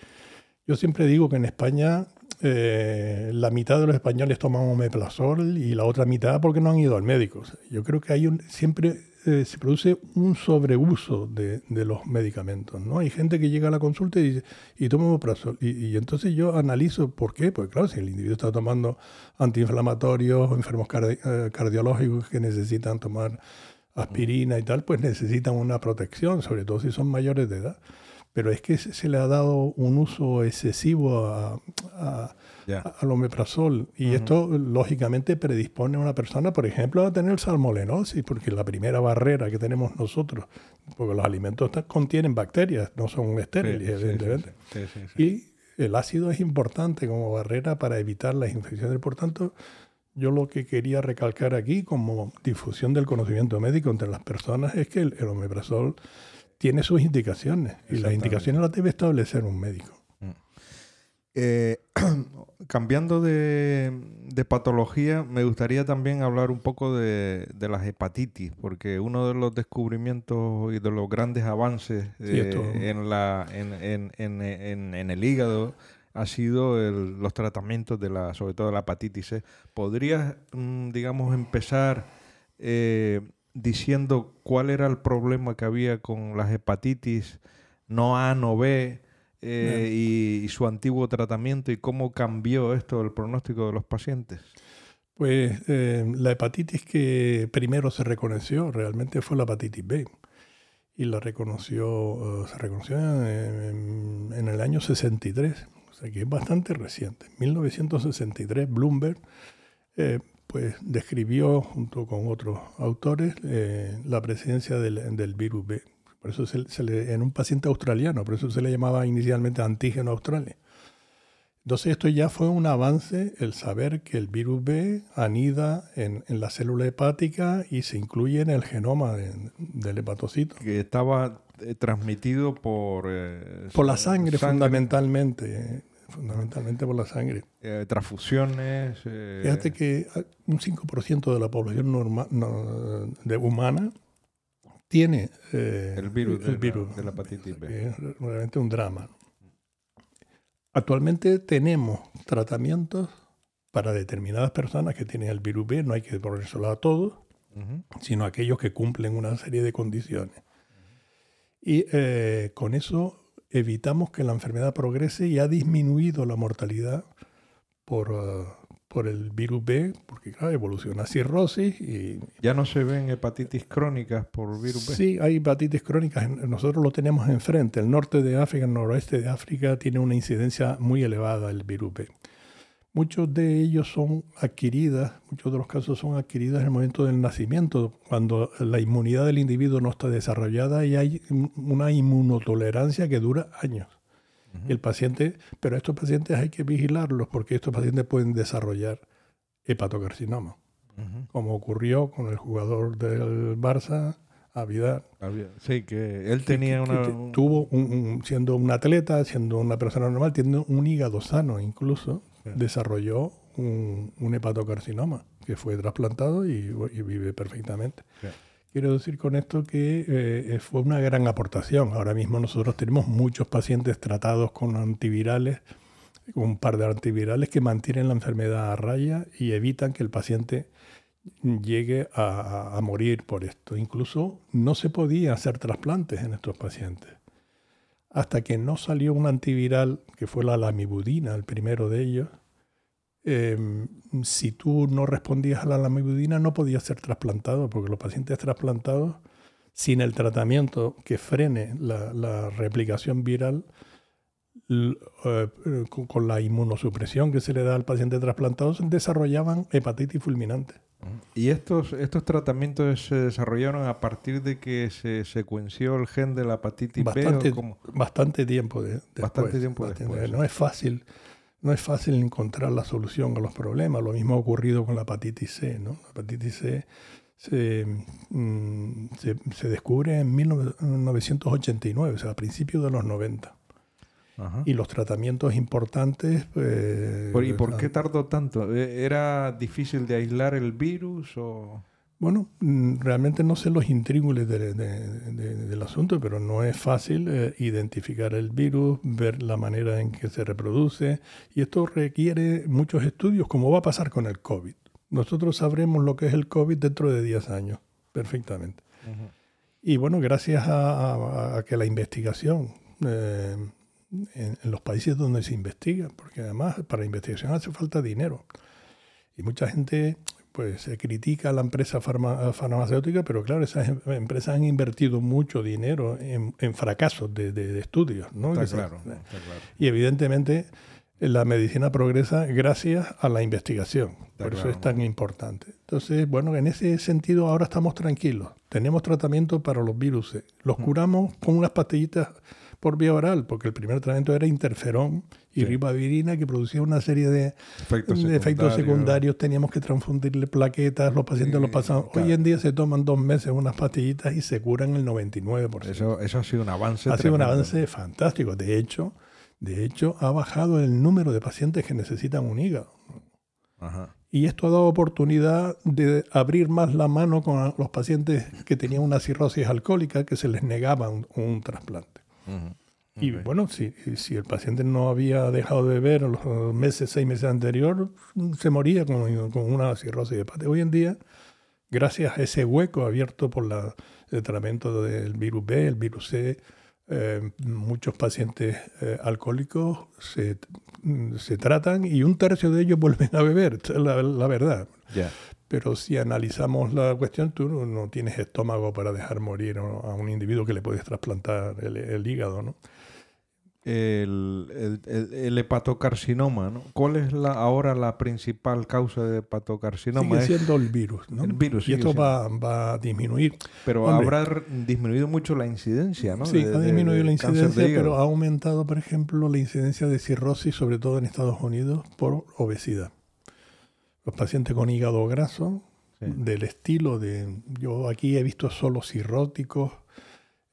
yo siempre digo que en España eh, la mitad de los españoles toman omeprazol y la otra mitad porque no han ido al médico. Yo creo que hay un, siempre eh, se produce un sobreuso de, los medicamentos. ¿no? Hay gente que llega a la consulta y dice, y toma omeprazol. Y, entonces yo analizo por qué. Pues claro, si el individuo está tomando antiinflamatorios, enfermos eh, cardiológicos que necesitan tomar aspirina y tal, pues necesitan una protección, sobre todo si son mayores de edad pero es que se le ha dado un uso excesivo a, al omeprazol y esto lógicamente predispone a una persona, por ejemplo, a tener salmolenosis, porque la primera barrera que tenemos nosotros, porque los alimentos contienen bacterias, no son estériles, evidentemente. y el ácido es importante como barrera para evitar las infecciones. Por tanto, yo lo que quería recalcar aquí como difusión del conocimiento médico entre las personas es que el, el omeprazol tiene sus indicaciones y las indicaciones las debe establecer un médico. Eh, cambiando de, patología, me gustaría también hablar un poco de, las hepatitis, porque uno de los descubrimientos y de los grandes avances eh, en, la, en, el hígado ha sido los tratamientos de la, sobre todo de la hepatitis C. ¿Podrías, mm, digamos, empezar eh, diciendo cuál era el problema que había con las hepatitis no A, no B eh, y, su antiguo tratamiento y cómo cambió esto el pronóstico de los pacientes. Pues eh, la hepatitis que primero se reconoció realmente fue la hepatitis B y la reconoció, eh, se reconoció en, en, el año 63, o sea que es bastante reciente. En 1963 Bloomberg pues describió junto con otros autores eh, la presencia del, virus B. Por eso se, le, en un paciente australiano, por eso se le llamaba inicialmente antígeno australia. Entonces esto ya fue un avance, el saber que el virus B anida en, la célula hepática y se incluye en el genoma del hepatocito. Que estaba eh, transmitido por... Eh, por la sangre, fundamentalmente fundamentalmente por la sangre. Eh, transfusiones. Eh, Fíjate que un 5% de la población normal, de humana tiene eh, el virus, de, virus la, hepatitis B. Es realmente un drama. Actualmente tenemos tratamientos para determinadas personas que tienen el virus B, no hay que ponérselo a todos, sino a aquellos que cumplen una serie de condiciones. Y con eso evitamos que la enfermedad progrese y ha disminuido la mortalidad por, uh, por el virus B, porque claro, evoluciona cirrosis y... ¿Ya no se ven hepatitis crónicas por virus B? Sí, hay hepatitis crónicas. Nosotros lo tenemos enfrente. El norte de África, el noroeste de África tiene una incidencia muy elevada el virus B. Muchos de ellos son adquiridas, muchos de los casos son adquiridas en el momento del nacimiento, cuando la inmunidad del individuo no está desarrollada y hay una inmunotolerancia que dura años. El paciente, pero estos pacientes hay que vigilarlos porque estos pacientes pueden desarrollar hepatocarcinoma, como ocurrió con el jugador del Barça, Avidar. Sí, que él tenía una... tuvo, un, siendo un atleta, siendo una persona normal, tiene un hígado sano incluso, desarrolló un, hepatocarcinoma que fue trasplantado y, vive perfectamente. Quiero decir con esto que eh, fue una gran aportación. Ahora mismo nosotros tenemos muchos pacientes tratados con antivirales, un par de antivirales que mantienen la enfermedad a raya y evitan que el paciente llegue a, a morir por esto. Incluso no se podía hacer trasplantes en estos pacientes hasta que no salió un antiviral, que fue la lamivudina, el primero de ellos, em, si tú no respondías a la lamivudina no podías ser trasplantado, porque los pacientes trasplantados, sin el tratamiento que frene la, replicación viral, eh, con, la inmunosupresión que se le da al paciente trasplantado, desarrollaban hepatitis fulminante. ¿Y estos, estos tratamientos se desarrollaron a partir de que se secuenció el gen de la hepatitis bastante, B? Bastante tiempo de, después. Bastante tiempo después. No es fácil. No es fácil encontrar la solución a los problemas. Lo mismo ha ocurrido con la hepatitis C. ¿no? La hepatitis C se, mm, se, se descubre en 1989, o sea, a principios de los 90 y los tratamientos importantes. Pues, ¿Y por qué tardó tanto? ¿E-, ¿Era difícil de aislar el virus o...? Bueno, mm, realmente no sé los intríngulis del asunto, pero no es fácil eh, identificar el virus, ver la manera en que se reproduce, y esto requiere muchos estudios, como va a pasar con el COVID. Nosotros sabremos lo que es el COVID dentro de 10 años, perfectamente. Y bueno, gracias a, que la investigación eh, en, los países donde se investiga, porque además para investigación hace falta dinero. Y mucha gente pues se critica a la empresa farmacéutica, pero claro, esas em, empresas han invertido mucho dinero en, fracasos de, estudios. ¿no? claro, Y evidentemente la medicina progresa gracias a la investigación. por eso es tan importante. Entonces, bueno, en ese sentido ahora estamos tranquilos. Tenemos tratamiento para los virus. Los mm. curamos con unas pastillitas por vía oral, porque el primer tratamiento era interferón y ribavirina, que producía una serie de efectos, secundarios. Teníamos que transfundirle plaquetas, los pacientes los pasaban. Hoy en día se toman dos meses unas pastillitas y se curan el 99%. Eso, eso ha sido un avance. Ha sido un avance fantástico. De hecho, de hecho, ha bajado el número de pacientes que necesitan un hígado. Y esto ha dado oportunidad de abrir más la mano con los pacientes que tenían una cirrosis alcohólica que se les negaba un trasplante. Y bueno, si, si, el paciente no había dejado de beber los meses, seis meses anteriores, se moría con, con una cirrosis hepática. Hoy en día, gracias a ese hueco abierto por la, el tratamiento del virus B, el virus C, eh, muchos pacientes eh, alcohólicos se, se, tratan y un tercio de ellos vuelven a beber, la, la verdad. Pero si analizamos la cuestión, tú no, tienes estómago para dejar morir a un individuo que le puedes trasplantar el, hígado, ¿no? El, el, hepatocarcinoma, ¿no? ¿Cuál es la, ahora la principal causa de hepatocarcinoma? Sigue siendo el virus, ¿no? El virus. Y esto va, a disminuir. Pero habrá disminuido mucho la incidencia, ¿no? Sí, ha disminuido la incidencia, pero ha aumentado, por ejemplo, la incidencia de cirrosis, sobre todo en Estados Unidos, por obesidad los pacientes con hígado graso, del estilo de, yo aquí he visto solo cirróticos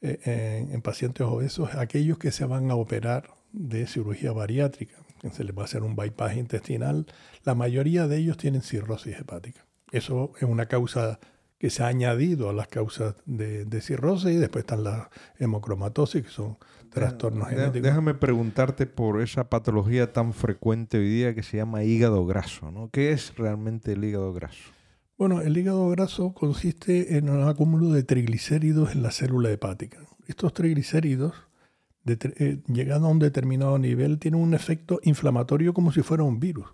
eh, en, pacientes obesos, aquellos que se van a operar de cirugía bariátrica, que se les va a hacer un bypass intestinal, la mayoría de ellos tienen cirrosis hepática. Eso es una causa que se ha añadido a las causas de, de cirrosis y después están las hemocromatosis, que son trastornos genéticos. Déjame preguntarte por esa patología tan frecuente hoy día que se llama hígado graso. ¿no? ¿Qué es realmente el hígado graso? Bueno, el hígado graso consiste en un acúmulo de triglicéridos en la célula hepática. Estos triglicéridos, eh, llegando a un determinado nivel, tienen un efecto inflamatorio como si fuera un virus.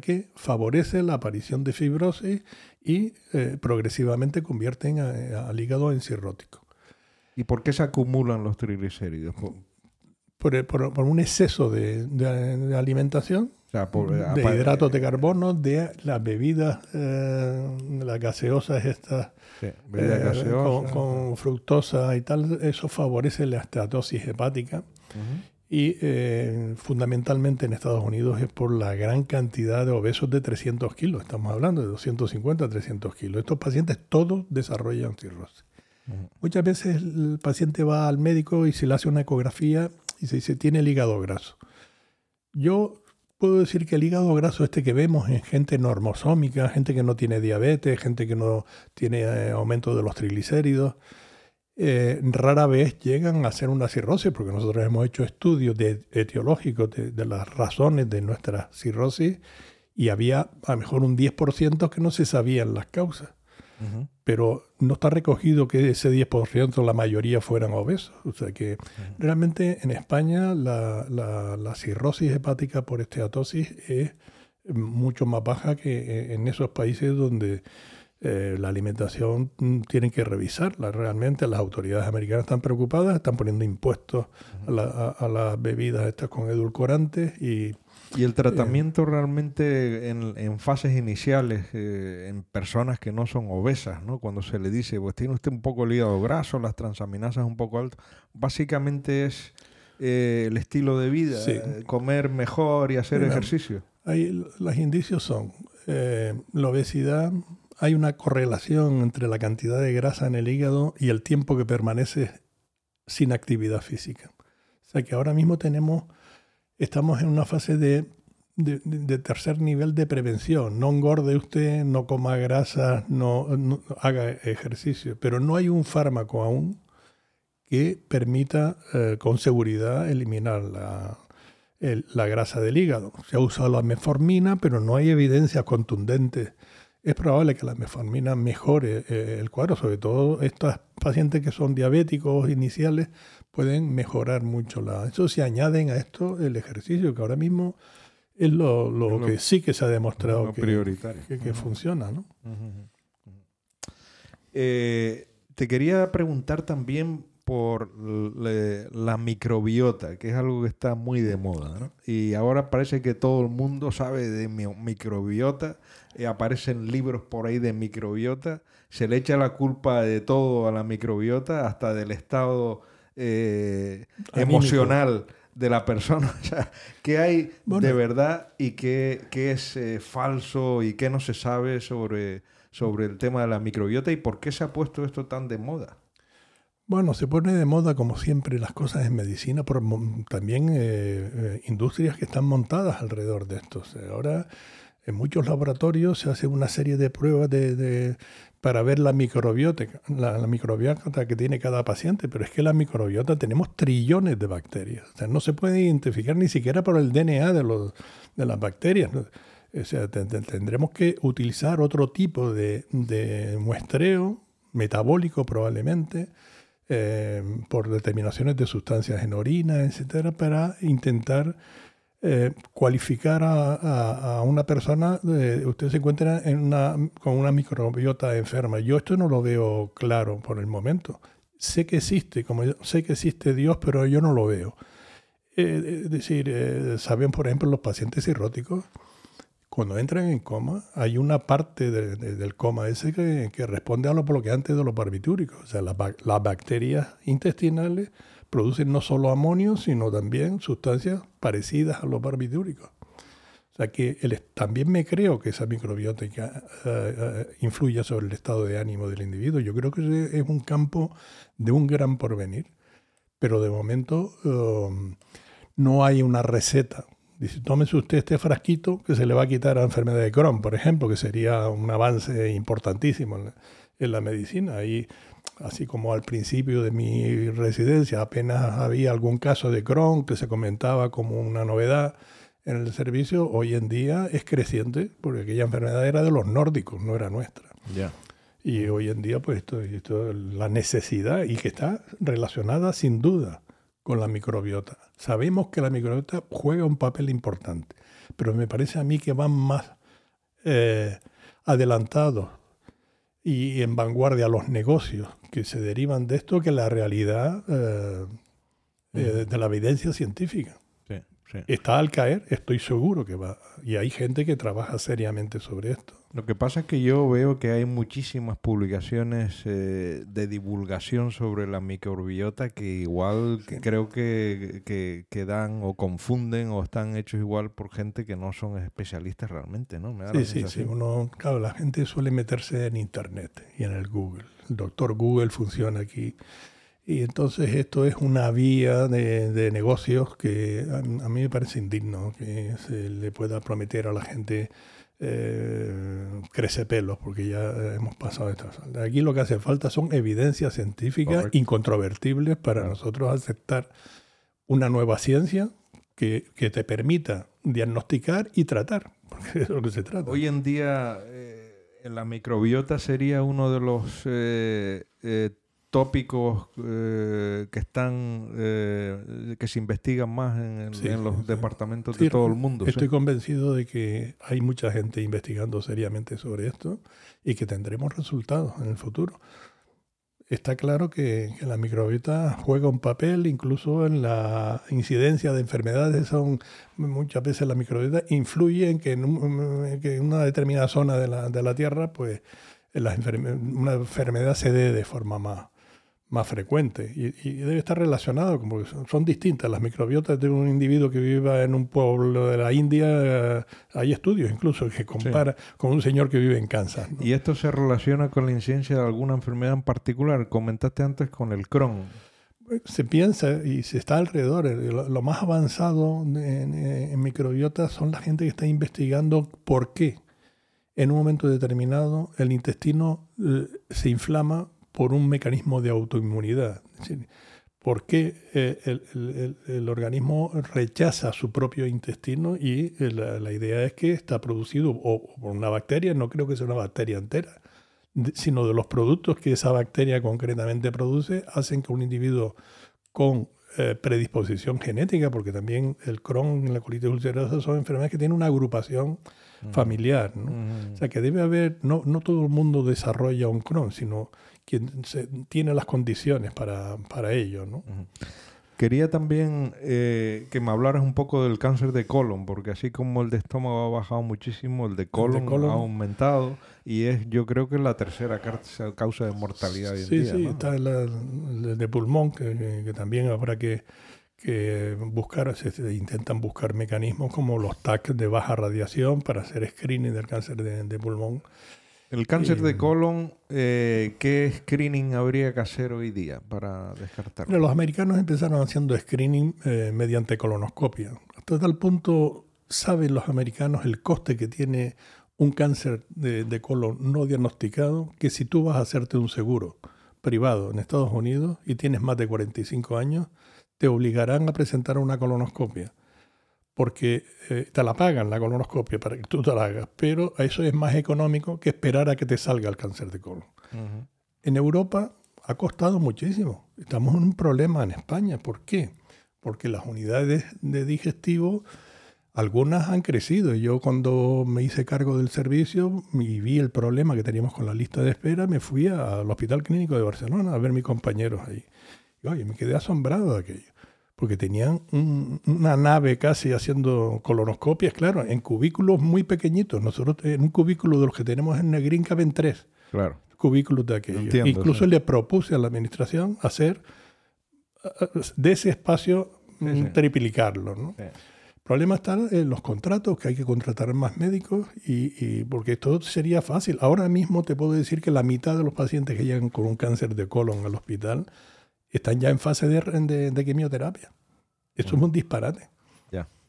que favorece la aparición de fibrosis y eh, progresivamente convierten al hígado en cirrótico. ¿Y por qué se acumulan los triglicéridos? Por, un exceso de, alimentación, de hidratos de carbono, de las bebidas, eh, las gaseosas estas, eh, con, fructosa y tal, eso favorece la estatosis hepática. Y eh, fundamentalmente en Estados Unidos es por la gran cantidad de obesos de 300 kilos. Estamos hablando de 250 a 300 kilos. Estos pacientes todos desarrollan cirrosis. Muchas veces el paciente va al médico y se le hace una ecografía y se dice tiene el hígado graso. Yo puedo decir que el hígado graso este que vemos en gente normosómica, gente que no tiene diabetes, gente que no tiene eh, aumento de los triglicéridos, eh, rara vez llegan a hacer una cirrosis, porque nosotros hemos hecho estudios de, etiológicos de, las razones de nuestra cirrosis y había a lo mejor un 10% que no se sabían las causas. Pero no está recogido que ese 10% la mayoría fueran obesos. O sea que realmente en España la, la, cirrosis hepática por esteatosis es mucho más baja que eh, en esos países donde eh, la alimentación mm, tienen que revisarla realmente. Las autoridades americanas están preocupadas, están poniendo impuestos a, las bebidas estas con edulcorantes y... Y el tratamiento realmente en, fases iniciales, eh, en personas que no son obesas, ¿no? cuando se le dice, pues tiene usted un poco el hígado graso, las transaminasas un poco altas, básicamente es eh, el estilo de vida, comer mejor y hacer ejercicio. Ahí, los indicios son la obesidad, hay una correlación entre la cantidad de grasa en el hígado y el tiempo que permanece sin actividad física. O sea que ahora mismo tenemos, estamos en una fase de, tercer nivel de prevención. No engorde usted, no coma grasa, no, haga ejercicio, pero no hay un fármaco aún que permita eh, con seguridad eliminar la, la grasa del hígado. Se ha usado la metformina, pero no hay evidencia contundente es probable que la metformina mejore eh, el cuadro, sobre todo estos pacientes que son diabéticos iniciales pueden mejorar mucho la... Eso si añaden a esto el ejercicio, que ahora mismo es lo, que sí que se ha demostrado que, que, funciona. ¿no? Eh, te quería preguntar también por la microbiota, que es algo que está muy de moda. ¿no? Y ahora parece que todo el mundo sabe de microbiota eh, aparecen libros por ahí de microbiota, se le echa la culpa de todo a la microbiota, hasta del estado eh, emocional de la persona. O sea, ¿qué hay de verdad y qué, es eh, falso y qué no se sabe sobre, sobre el tema de la microbiota y por qué se ha puesto esto tan de moda? Bueno, se pone de moda como siempre las cosas en medicina, por también industrias que están montadas alrededor de esto. ahora en muchos laboratorios se hace una serie de pruebas de, para ver la microbiota, la, microbiota que tiene cada paciente, pero es que la microbiota tenemos trillones de bacterias. No se puede identificar ni siquiera por el DNA de, los, de las bacterias. O sea, tendremos que utilizar otro tipo de, muestreo metabólico probablemente, eh, por determinaciones de sustancias en orina, etcétera, para intentar eh, cualificar a, una persona, eh, usted se encuentra en una, con una microbiota enferma. Yo esto no lo veo claro por el momento. Sé que existe, como sé que existe Dios, pero yo no lo veo. Eh, es decir, saben, por ejemplo, los pacientes cirróticos, cuando entran en coma, hay una parte del coma ese que, responde a los bloqueantes de los barbitúricos. O sea, las bacterias intestinales producen no solo amonio, sino también sustancias parecidas a los barbitúricos. O sea que también me creo que esa microbiótica eh, eh, influye sobre el estado de ánimo del individuo. Yo creo que es un campo de un gran porvenir, pero de momento um, no hay una receta. Dice, tómese usted este frasquito que se le va a quitar la enfermedad de Crohn, por ejemplo, que sería un avance importantísimo en la, medicina. Así como al principio de mi residencia apenas había algún caso de Crohn que se comentaba como una novedad en el servicio, hoy en día es creciente porque aquella enfermedad era de los nórdicos, no era nuestra. Y hoy en día, pues, esto, esto, la necesidad y que está relacionada sin duda con la microbiota. Sabemos que la microbiota juega un papel importante, pero me parece a mí que van más eh, adelantados y en vanguardia los negocios que se derivan de esto que la realidad eh, eh, de la evidencia científica. Está al caer, estoy seguro que va. Y hay gente que trabaja seriamente sobre esto. Lo que pasa es que yo veo que hay muchísimas publicaciones eh, de divulgación sobre la microbiota que igual creo que, que, dan o confunden o están hechos igual por gente que no son especialistas realmente, ¿no? sí, sí, sí. Uno, claro, la gente suele meterse en Internet y en el Google. El doctor Google funciona aquí y entonces esto es una vía de, negocios que a, mí me parece indigno que se le pueda prometer a la gente eh, crece pelos, porque ya hemos pasado esto. Aquí lo que hace falta son evidencias científicas incontrovertibles para nosotros aceptar una nueva ciencia que, te permita diagnosticar y tratar, porque es lo que se trata. Hoy en día... Eh, la microbiota sería uno de los eh, eh tópicos eh, que están eh, que se investigan más en, los departamentos de todo el mundo. Estoy convencido de que hay mucha gente investigando seriamente sobre esto y que tendremos resultados en el futuro. Está claro que, la microbiota juega un papel incluso en la incidencia de enfermedades. Son, muchas veces la microbiota influye en que en, una determinada zona de la, de la Tierra pues, la una enfermedad se dé de forma más, más frecuente y, debe estar relacionado, como son, distintas las microbiotas de un individuo que viva en un pueblo de la India. Eh, hay estudios incluso que compara con un señor que vive en Kansas. ¿Y esto se relaciona con la incidencia de alguna enfermedad en particular? Comentaste antes con el Crohn. Se piensa y se está alrededor. Lo, más avanzado en, microbiota son la gente que está investigando por qué en un momento determinado el intestino eh, se inflama por un mecanismo de autoinmunidad. ¿Por qué eh, el, organismo rechaza su propio intestino y eh, la, idea es que está producido o, por una bacteria, no creo que sea una bacteria entera, sino de los productos que esa bacteria concretamente produce hacen que un individuo con eh, predisposición genética, porque también el Crohn y la colitis ulcerosa son enfermedades que tienen una agrupación familiar. O sea que debe haber, no, no todo el mundo desarrolla un Crohn, sino quien se, tiene las condiciones para, para ello. ¿no? Quería también eh, que me hablaras un poco del cáncer de colon, porque así como el de estómago ha bajado muchísimo, el de colon, ha aumentado y es yo creo que es la tercera causa de mortalidad hoy en día. Sí, sí, está el, de pulmón, que, también habrá que, que buscar, se, intentan buscar mecanismos como los TAC de baja radiación para hacer screening del cáncer de, de pulmón. El cáncer de colon, eh, ¿qué screening habría que hacer hoy día para descartarlo? los americanos empezaron haciendo screening eh, mediante colonoscopia. Hasta tal punto saben los americanos el coste que tiene un cáncer de, de, colon no diagnosticado, que si tú vas a hacerte un seguro privado en Estados Unidos y tienes más de 45 años, te obligarán a presentar una colonoscopia porque eh, te la pagan la colonoscopia para que tú te la hagas, pero eso es más económico que esperar a que te salga el cáncer de colon. En Europa ha costado muchísimo. Estamos en un problema en España. ¿Por qué? Porque las unidades de digestivo, algunas han crecido. Yo cuando me hice cargo del servicio y vi el problema que teníamos con la lista de espera, me fui al Hospital Clínico de Barcelona a ver mis compañeros ahí. Y oye, me quedé asombrado de aquello porque tenían una nave casi haciendo colonoscopias, claro, en cubículos muy pequeñitos. Nosotros en un cubículo de los que tenemos en Negrín caben tres claro. cúbículos de aquello. Incluso le propuse a la administración hacer de ese espacio triplicarlo. ¿no? El problema está en los contratos, que hay que contratar más médicos, y, porque todo sería fácil. Ahora mismo te puedo decir que la mitad de los pacientes que llegan con un cáncer de colon al hospital están ya en fase de, de, quimioterapia. Eso es un disparate.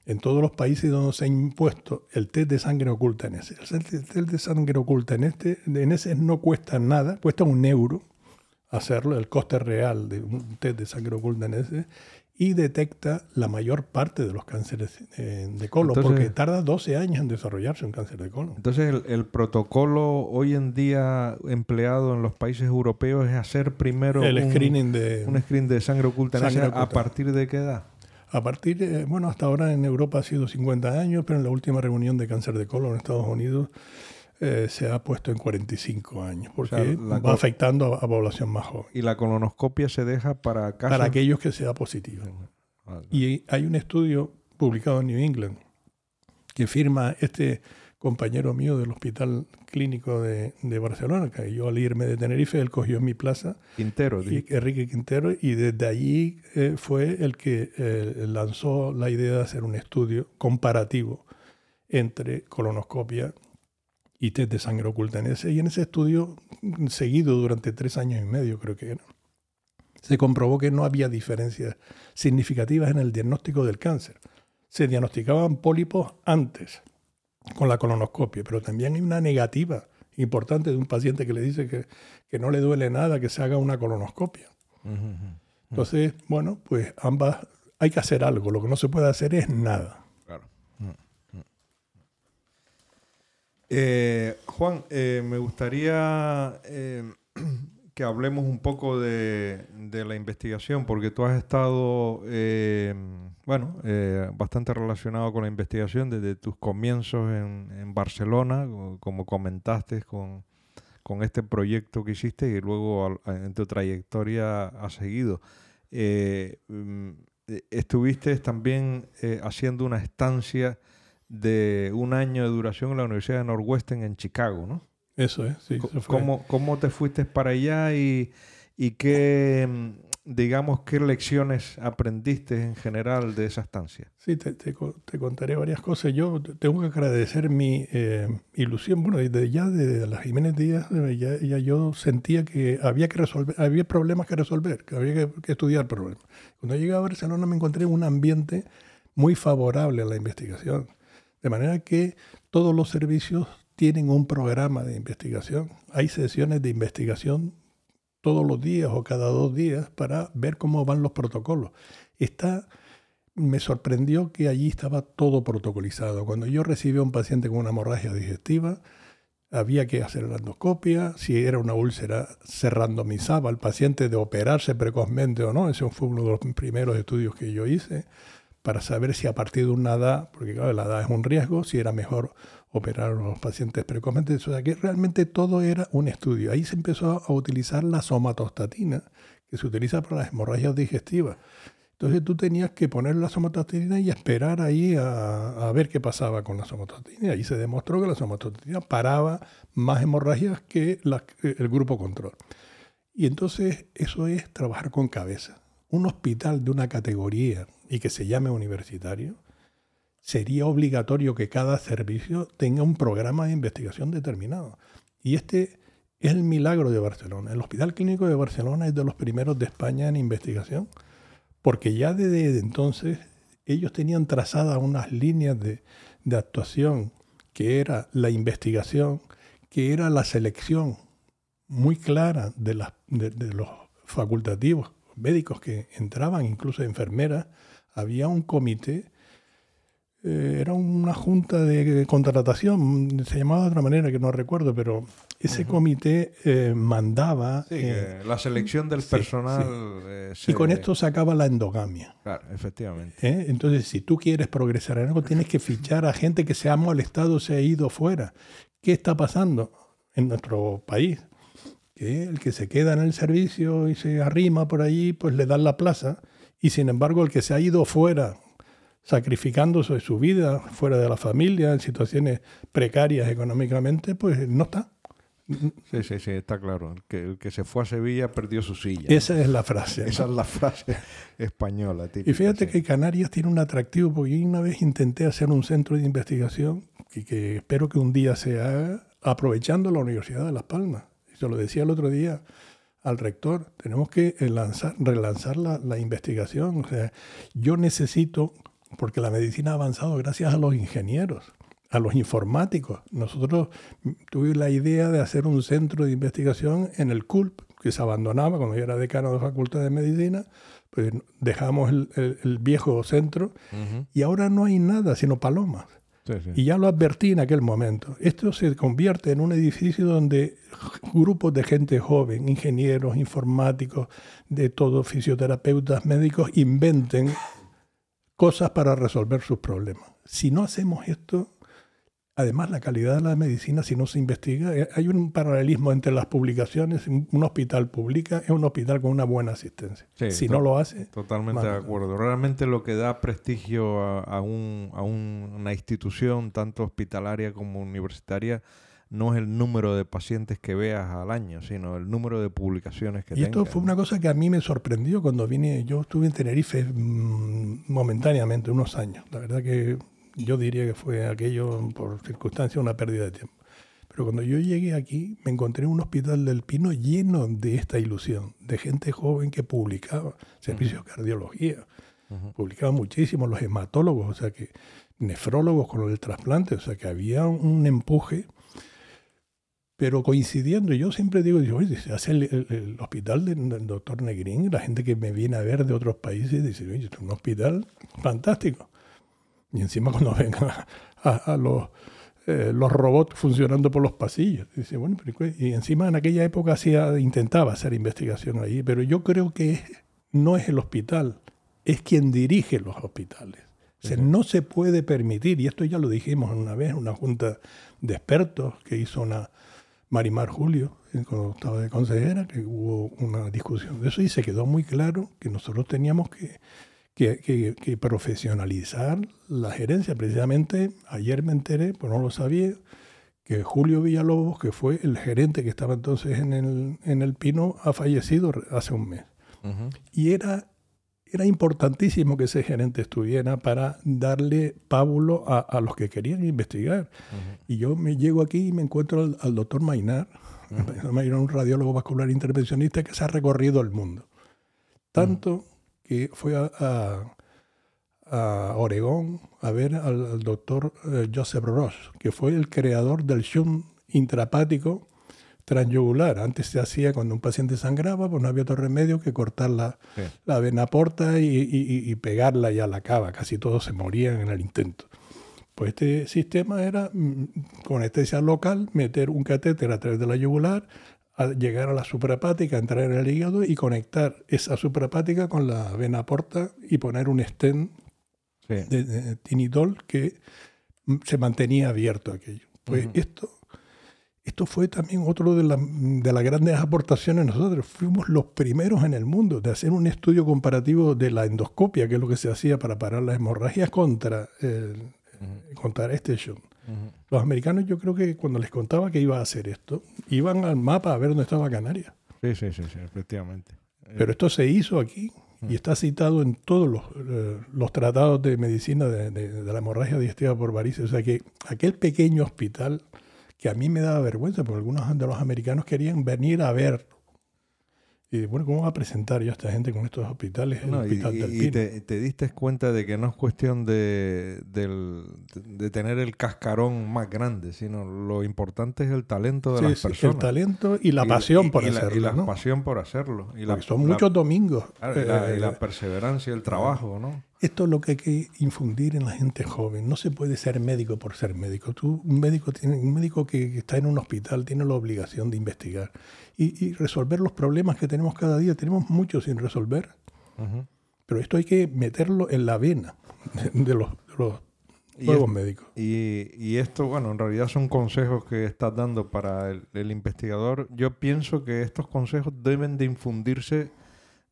En todos los países donde se ha impuesto el test de sangre oculta en ese. El test de sangre oculta en este, en ese no cuesta nada, cuesta un euro hacerlo, el coste real de un test de sangre oculta en ese, y detecta la mayor parte de los cánceres eh, de colon, Entonces- porque tarda 12 años en desarrollarse un cáncer de colon. Entonces, el, el protocolo hoy en día empleado en los países europeos es hacer primero El un, screening de... un screen de sangre oculta. en Sangre ¿A oculta. partir de qué edad? A partir, bueno, hasta ahora en Europa ha sido 50 años, pero en la última reunión de cáncer de colon en Estados Unidos eh, se ha puesto en 45 años, porque sea, la va afectando a, a población más joven. Y la colonoscopia se deja para casos... Para aquellos que sea positivo. Ah, Y hay un estudio publicado en New England que firma este compañero mío del Hospital Clínico de, de Barcelona, que yo al irme de Tenerife, él cogió mi plaza, Quintero. y, Enrique Quintero, y desde allí eh, fue el que eh, lanzó la idea de hacer un estudio comparativo entre colonoscopia y test de sangre oculta en ese. Y en ese estudio, seguido durante tres años y medio, creo que era, se comprobó que no había diferencias significativas en el diagnóstico del cáncer. Se diagnosticaban pólipos antes con la colonoscopia, pero también hay una negativa importante de un paciente que le dice que, que no le duele nada que se haga una colonoscopia. Entonces, bueno, pues ambas hay que hacer algo, lo que no se puede hacer es nada. Claro. Mm, mm. Eh, Juan, eh, me gustaría eh, que hablemos un poco de, la investigación, porque tú has estado, bueno, bastante relacionado con la investigación desde tus comienzos en, Barcelona, co- como comentaste con, este proyecto que hiciste y luego en tu trayectoria has seguido. Mm, estuviste también haciendo una estancia de un año de duración en la Universidad de Northwestern en Chicago, ¿no? Eso es, sí. Co- eso fue. ¿Cómo, cómo te fuiste para allá y, y qué, mm, digamos, qué lecciones aprendiste en general de esa estancia? Sí, te, te te contaré varias cosas. Yo te- tengo que agradecer mi eh, ilusión. Bueno, desde ya de las Jiménez Díaz, eh, ya, ya yo sentía que había que resolver, había problemas que resolver, que había que, que estudiar problemas. Cuando llegué a Barcelona me encontré en un ambiente muy favorable a la investigación. De manera que todos los servicios tienen un programa de investigación. Hay sesiones de investigación todos los días o cada dos días para ver cómo van los protocolos. Está me sorprendió que allí estaba todo protocolizado. Cuando yo recibí a un paciente con una hemorragia digestiva, había que hacer la endoscopia. Si era una úlcera, se randomizaba al paciente de operarse precozmente o no. Ese fue uno de los primeros estudios que yo hice para saber si a partir de una edad, porque claro, la edad es un riesgo, si era mejor operar a los pacientes precozmente. O sea que realmente todo era un estudio. Ahí se empezó a utilizar la somatostatina, que se utiliza para las hemorragias digestivas. Entonces tú tenías que poner la somatostatina y esperar ahí a, ver qué pasaba con la somatostatina. Ahí se demostró que la somatostatina paraba más hemorragias que la- el grupo control. Y entonces eso es trabajar con cabeza. Un hospital de una categoría y que se llame universitario, sería obligatorio que cada servicio tenga un programa de investigación determinado. Y este es el milagro de Barcelona. El Hospital Clínico de Barcelona es de los primeros de España en investigación, porque ya desde entonces ellos tenían trazadas unas líneas de, de actuación, que era la investigación, que era la selección muy clara de, las- de- de los facultativos médicos que entraban, incluso enfermeras, había un comité, eh, era una junta de contratación, se llamaba de otra manera que no recuerdo, pero ese comité eh, mandaba Sí, eh, que la selección del sí, personal. sí. eh, y con esto se acaba la endogamia. Claro, efectivamente. ¿eh? Entonces, si tú quieres progresar en algo, tienes que fichar a gente que se ha molestado, se ha ido fuera. ¿Qué está pasando en nuestro país? Que el que se queda en el servicio y se arrima por allí, pues le dan la plaza. Y sin embargo, el que se ha ido fuera, sacrificándose su vida, fuera de la familia, en situaciones precarias económicamente, pues no está. Sí, sí, sí, está claro. El que, el que se fue a Sevilla perdió su silla. Esa es la frase. ¿no? Esa es la frase española. Típica, Y fíjate sí. que Canarias tiene un atractivo, porque yo una vez intenté hacer un centro de investigación que, que espero que un día se haga aprovechando la Universidad de Las Palmas. Y se lo decía el otro día al rector, tenemos que eh, lanzar, relanzar la, la investigación. O sea, yo necesito, porque la medicina ha avanzado gracias a los ingenieros, a los informáticos. Nosotros tuve la idea de hacer un centro de investigación en el CULP, que se abandonaba cuando yo era decano de Facultad de Medicina, pues dejamos el, el- el viejo centro y ahora no hay nada sino palomas. Y ya lo advertí en aquel momento. Esto se convierte en un edificio donde grupos de gente joven, ingenieros, informáticos, de todo, fisioterapeutas, médicos, inventen cosas para resolver sus problemas. Si no hacemos esto, además la calidad de la medicina, si no se investiga, eh, hay un paralelismo entre las publicaciones. Un hospital publica es un hospital con una buena asistencia. Sí, si no lo hace, Totalmente de acuerdo. Realmente lo que da prestigio a, a un- a un- una institución, tanto hospitalaria como universitaria, no es el número de pacientes que veas al año, sino el número de publicaciones que Y esto tengas. fue una cosa que a mí me sorprendió cuando vine. Yo estuve en Tenerife mm, momentáneamente, unos años. La verdad que yo diría que fue aquello, por circunstancias, una pérdida de tiempo. Pero cuando yo llegué aquí, me encontré en un hospital del Pino lleno de esta ilusión, de gente joven que publicaba servicios de cardiología. Ujú. Publicaban muchísimo los hematólogos, o sea que nefrólogos con el trasplante, o sea que había un empuje pero coincidiendo, yo siempre digo, digo, oye, se hace el, el- el hospital del, del doctor Negrín, la gente que me viene a ver de otros países dice, oye, es un hospital fantástico. Y encima cuando vengan a, a- a los, eh, los robots funcionando por los pasillos, dice, bueno, y encima en aquella época hacía, intentaba hacer investigación ahí, pero yo creo que no es el hospital, es quien dirige los hospitales. O sea, Ujú. no se puede permitir, y esto ya lo dijimos una vez en una junta de expertos que hizo una, Marimar Julio, eh, cuando estaba de consejera, que hubo una discusión de eso y se quedó muy claro que nosotros teníamos que, que- que- que profesionalizar la gerencia. Precisamente ayer me enteré, pues no lo sabía, que Julio Villalobos, que fue el gerente que estaba entonces en el, en el Pino, ha fallecido hace un mes. Ujú. Y era, era importantísimo que ese gerente estuviera para darle pábulo a, a los que querían investigar. Ujú. Y yo me llego aquí y me encuentro al, al doctor Mainar, Ujú. Mainar, un radiólogo vascular intervencionista que se ha recorrido el mundo. Tanto que fue a, a- a Oregón a ver al, al doctor eh, Joseph Ross, que fue el creador del shunt intrapático transyugular. Antes se hacía cuando un paciente sangraba, pues no había otro remedio que cortar la, Sí. la vena porta y, y- y- pegarla ya a la cava. Casi todos se morían en el intento. Pues este sistema era, mm, con anestesia local, meter un catéter a través de la yugular, a llegar a la suprapática, entrar en el hígado y conectar esa suprapática con la vena porta y poner un stent Sí. de, de tinidol que se mantenía abierto aquello. Pues esto, esto fue también otro de, la- de las grandes aportaciones. Nosotros fuimos los primeros en el mundo de hacer un estudio comparativo de la endoscopia, que es lo que se hacía para parar las hemorragias contra, el- contra este shock. Los americanos yo creo que cuando les contaba que iba a hacer esto, iban al mapa a ver dónde estaba Canarias. Sí, sí, sí, sí, efectivamente. Pero esto se hizo aquí y está citado en todos los, eh, los tratados de medicina de, de- de la hemorragia digestiva por varices. O sea que aquel pequeño hospital que a mí me daba vergüenza, porque algunos de los americanos querían venir a ver. Y bueno, ¿cómo va a presentar yo a esta gente con estos hospitales? El No, y, hospital del y- y te, te diste cuenta de que no es cuestión de, del- de tener el cascarón más grande, sino lo importante es el talento de Sí, las sí, personas. el talento y la pasión y- por y hacerlo. Y la ¿no? pasión por hacerlo. Y la, son la- muchos domingos. claro, y la, y Eh, la perseverancia, el trabajo, ¿no? Esto es lo que hay que infundir en la gente joven. No se puede ser médico por ser médico. Tú, un médico tiene, un médico que está en un hospital tiene la obligación de investigar y, y resolver los problemas que tenemos cada día. Tenemos muchos sin resolver, pero esto hay que meterlo en la vena de, de los, de los Y nuevos es- médicos. Y, y esto, bueno, en realidad son consejos que estás dando para el, el investigador. Yo pienso que estos consejos deben de infundirse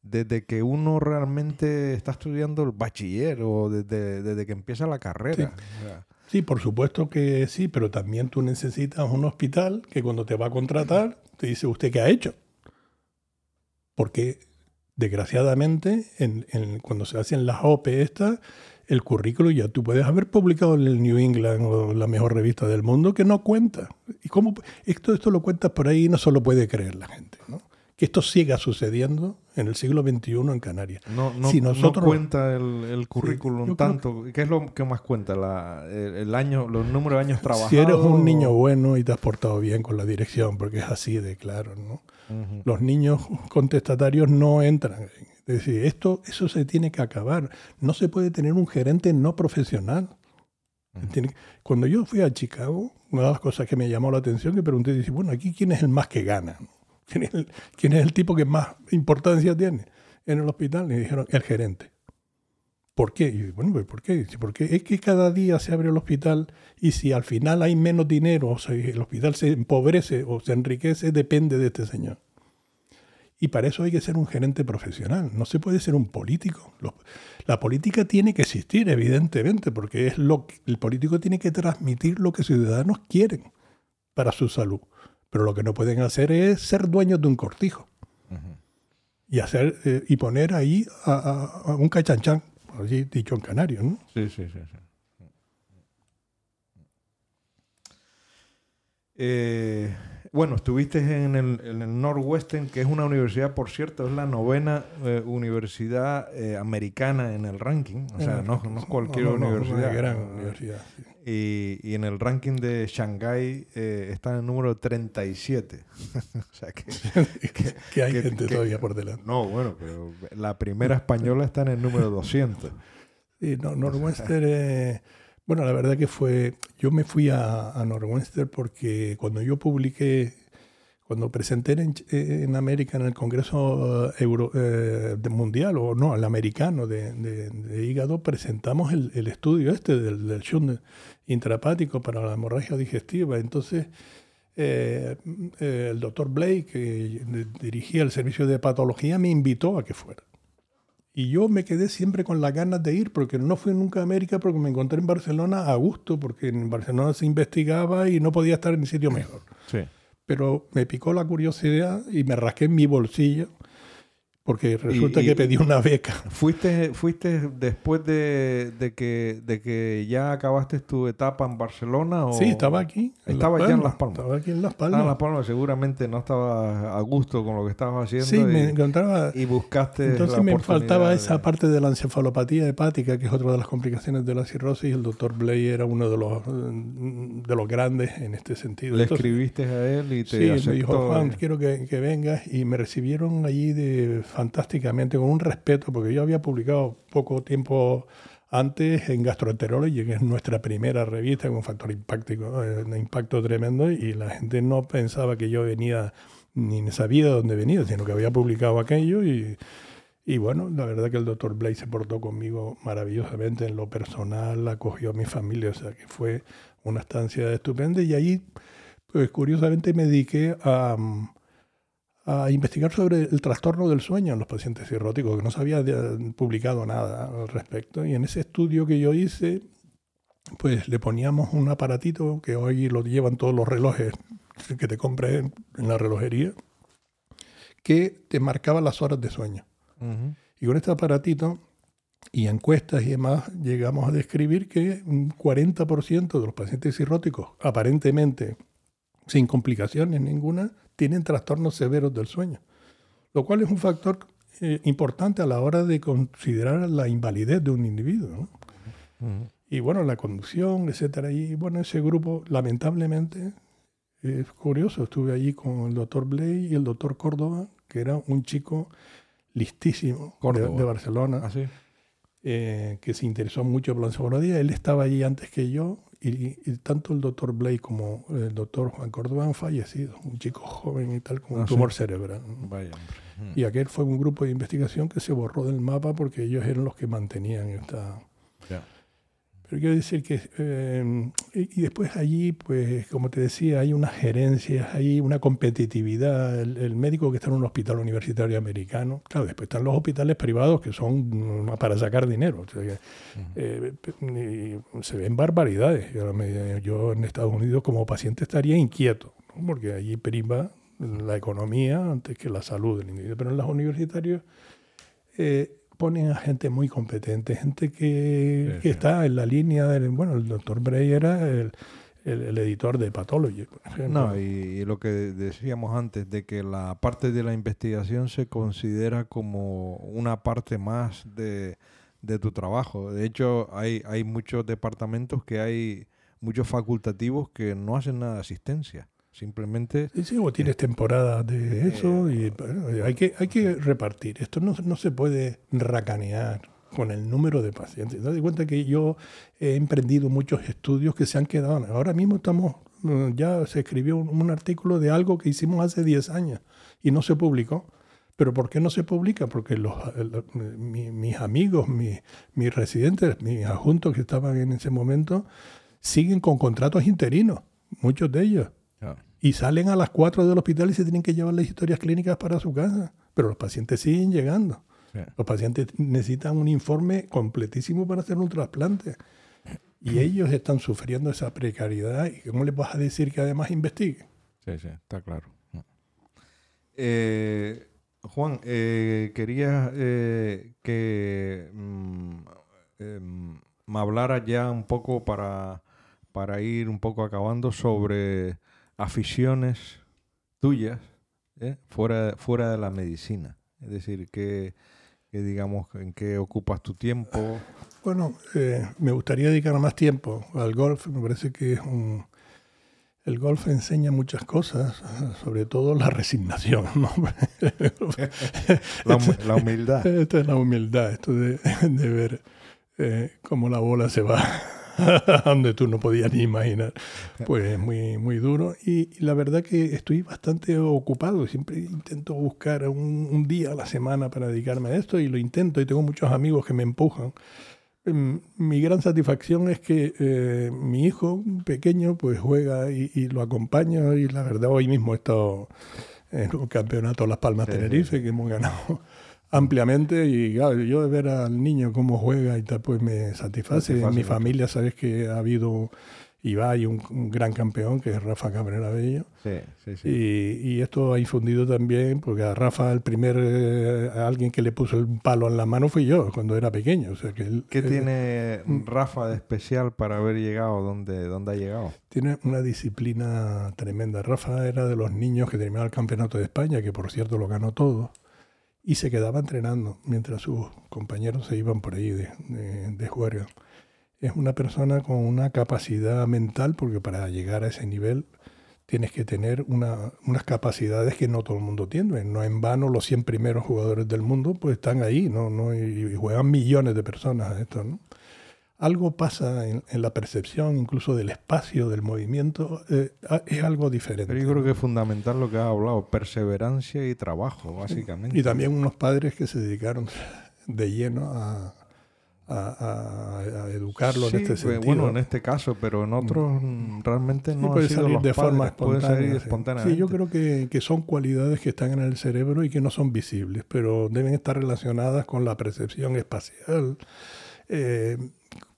desde que uno realmente está estudiando el bachiller o desde, desde que empieza la carrera. O sea, Sí, por supuesto que sí, pero también tú necesitas un hospital que cuando te va a contratar te dice usted qué ha hecho. Porque desgraciadamente en- en- cuando se hacen las OP estas, el currículo ya tú puedes haber publicado en el New England o la mejor revista del mundo que no cuenta. ¿Y cómo esto, esto lo cuentas por ahí y no se lo puede creer la gente? ¿no? Que esto siga sucediendo en el siglo XXI en Canarias. no, no, Si no cuenta el, el currículum tanto. ¿Qué es lo que más cuenta? La, el, el año, los números de años trabajados. Si eres un niño bueno y te has portado bien con la dirección, porque es así de claro, ¿no? Los niños contestatarios no entran Es decir, esto, eso se tiene que acabar. No se puede tener un gerente no profesional. cuando yo fui a Chicago, una de las cosas que me llamó la atención, que pregunté, dice, bueno, aquí quién es el más que gana, ¿Quién es el, tipo que más importancia tiene en el hospital. Y dijeron, el gerente. ¿Por qué? Y bueno, pues, ¿por qué? Porque es que cada día se abre el hospital y si al final hay menos dinero, o sea, el hospital se empobrece o se enriquece, depende de este señor. Y para eso hay que ser un gerente profesional, no se puede ser un político. La política tiene que existir, evidentemente, porque es lo que, el político tiene que transmitir lo que ciudadanos quieren para su salud. Pero lo que no pueden hacer es ser dueños de un cortijo y hacer eh, y poner ahí a, un cachanchán, allí dicho en canario, ¿no? Sí, sí, sí. sí. Eh, bueno, estuviste en el, en Northwestern, que es una universidad, por cierto, es la novena eh, universidad americana en el ranking. O sea, no, es cualquier universidad. gran universidad. Y, en el ranking de Shanghái está en el número 37. o sea que, que, hay gente todavía por delante. No, bueno, pero la primera española está en el número 200. Sí, no, Northwestern. Bueno, la verdad que fue, yo me fui a, a porque cuando yo publiqué, cuando presenté en, América en el Congreso eh, Euro, eh, Mundial, o no, el americano de, hígado, presentamos el, estudio este del, del shunt intrapático para la hemorragia digestiva. Entonces, eh, el doctor Blake, que dirigía el servicio de patología, me invitó a que fuera. Y yo me quedé siempre con las ganas de ir, porque no fui nunca a América, porque me encontré en Barcelona a gusto, porque en Barcelona se investigaba y no podía estar en sitio mejor. Sí. Pero me picó la curiosidad y me rasqué en mi bolsillo porque resulta que pedí una beca. ¿Fuiste, fuiste después de, que, de que ya acabaste tu etapa en Barcelona? O... Sí, estaba aquí. Estaba ya en Las Palmas. Estaba aquí en Las Palmas. en Las Palmas, seguramente no estaba a gusto con lo que estabas haciendo. Sí, me encontraba. Y buscaste. Entonces me faltaba esa parte de la encefalopatía hepática, que es otra de las complicaciones de la cirrosis. El doctor Blay era uno de los, de los grandes en este sentido. Le escribiste a él y te Sí, me dijo, Juan, quiero que, que vengas. Y me recibieron allí de fantásticamente, con un respeto, porque yo había publicado poco tiempo antes en Gastroenterology, que es nuestra primera revista con un factor impacto, eh, impacto tremendo, y la gente no pensaba que yo venía, ni sabía de dónde venía, sino que había publicado aquello y, y bueno, la verdad que el doctor Blake se portó conmigo maravillosamente en lo personal, acogió a mi familia, o sea que fue una estancia estupenda y ahí, pues curiosamente me dediqué a, a investigar sobre el trastorno del sueño en los pacientes cirróticos, que no se había publicado nada al respecto. Y en ese estudio que yo hice, pues le poníamos un aparatito que hoy lo llevan todos los relojes que te compré en la relojería, que te marcaba las horas de sueño. Y con este aparatito y encuestas y demás, llegamos a describir que un 40% de los pacientes cirróticos, aparentemente sin complicaciones ninguna, tienen trastornos severos del sueño, lo cual es un factor eh, importante a la hora de considerar la invalidez de un individuo. Y bueno, la conducción, etcétera. Y bueno, ese grupo, lamentablemente, es curioso. Estuve allí con el doctor Blay y el doctor Córdoba, que era un chico listísimo de, Barcelona, ¿Ah, eh, que se interesó mucho por la. Él estaba allí antes que yo y, tanto el doctor Blake como el doctor Juan Córdoba han fallecido. Un chico joven y tal, con un ah, tumor cerebral. Y aquel fue un grupo de investigación que se borró del mapa porque ellos eran los que mantenían esta, pero quiero decir que, eh, y, después allí, pues como te decía, hay unas gerencias, hay una competitividad. El, médico que está en un hospital universitario americano, claro, después están los hospitales privados que son para sacar dinero. Eh, se ven barbaridades. Yo, en Estados Unidos como paciente estaría inquieto, porque allí prima la economía antes que la salud del individuo. Pero en los universitarios... Eh, ponen a gente muy competente, gente que, está en la línea del... Bueno, el doctor Bray era el, editor de Pathology. No, y, lo que decíamos antes, de que la parte de la investigación se considera como una parte más de, tu trabajo. De hecho, hay, hay muchos departamentos que hay muchos facultativos que no hacen nada de asistencia. Simplemente... Sí, sí, o tienes temporadas de eso y hay, que, hay que repartir. Esto no, no se puede racanear con el número de pacientes. Date cuenta que yo he emprendido muchos estudios que se han quedado. Ahora mismo estamos, mm, ya se escribió un, artículo de algo que hicimos hace 10 años y no se publicó. ¿Pero por qué no se publica? Porque los, mis amigos, mis, mis residentes, mis adjuntos que estaban en ese momento, siguen con contratos interinos, muchos de ellos. Y salen a las 4 del hospital y se tienen que llevar las historias clínicas para su casa. Pero los pacientes siguen llegando. Los pacientes necesitan un informe completísimo para hacer un trasplante. Y ellos están sufriendo esa precariedad. ¿Y cómo les vas a decir que además investiguen? Sí, sí, está claro. Eh, Juan, eh, quería eh, que mm, em, me hablara ya un poco para, para ir un poco acabando sobre aficiones tuyas fuera, fuera de la medicina. Es decir, que que digamos, en qué ocupas tu tiempo. Bueno, eh, me gustaría dedicar más tiempo al golf. Me parece que es un, el golf enseña muchas cosas, sobre todo la resignación. la, humildad. Esto es la humildad, esto de, ver eh, cómo la bola se va donde tú no podías ni imaginar. Pues es muy, muy duro. Y, la verdad que estoy bastante ocupado. Siempre intento buscar un, día a la semana para dedicarme a esto y lo intento y tengo muchos amigos que me empujan. Em, mi gran satisfacción es que eh, mi hijo pequeño pues juega y, lo acompaño y la verdad hoy mismo he estado en un campeonato Las Palmas Tenerife que hemos ganado ampliamente y claro, yo de ver al niño cómo juega y tal, pues me satisface. En mi familia sabes que ha habido y va hay un, gran campeón que es Rafa Cabrera Bello. Sí, sí, sí. Y, y, esto ha infundido también, porque a Rafa el primer, eh, alguien que le puso el palo en la mano fui yo cuando era pequeño. O sea que ¿Qué tiene mm. Rafa de especial para haber llegado donde, donde ha llegado? Tiene una disciplina tremenda. Rafa era de los niños que terminaba el campeonato de España, que por cierto lo ganó todo y se quedaba entrenando mientras sus compañeros se iban por ahí de, de, juerga. Es una persona con una capacidad mental, porque para llegar a ese nivel tienes que tener una, unas capacidades que no todo el mundo tiene. No en vano los 100 primeros jugadores del mundo pues están ahí ¿no? ¿no? y, juegan millones de personas a esto. ¿no? Algo pasa en, la percepción incluso del espacio, del movimiento, eh, es algo diferente. Pero yo creo que es fundamental lo que has hablado, perseverancia y trabajo, básicamente. Y también unos padres que se dedicaron de lleno a, educarlo en este pues, sentido. Bueno, en este caso, pero en otros mm. realmente no puede salir de forma espontánea. Sí. yo creo que, que, son cualidades que están en el cerebro y que no son visibles, pero deben estar relacionadas con la percepción espacial. Eh,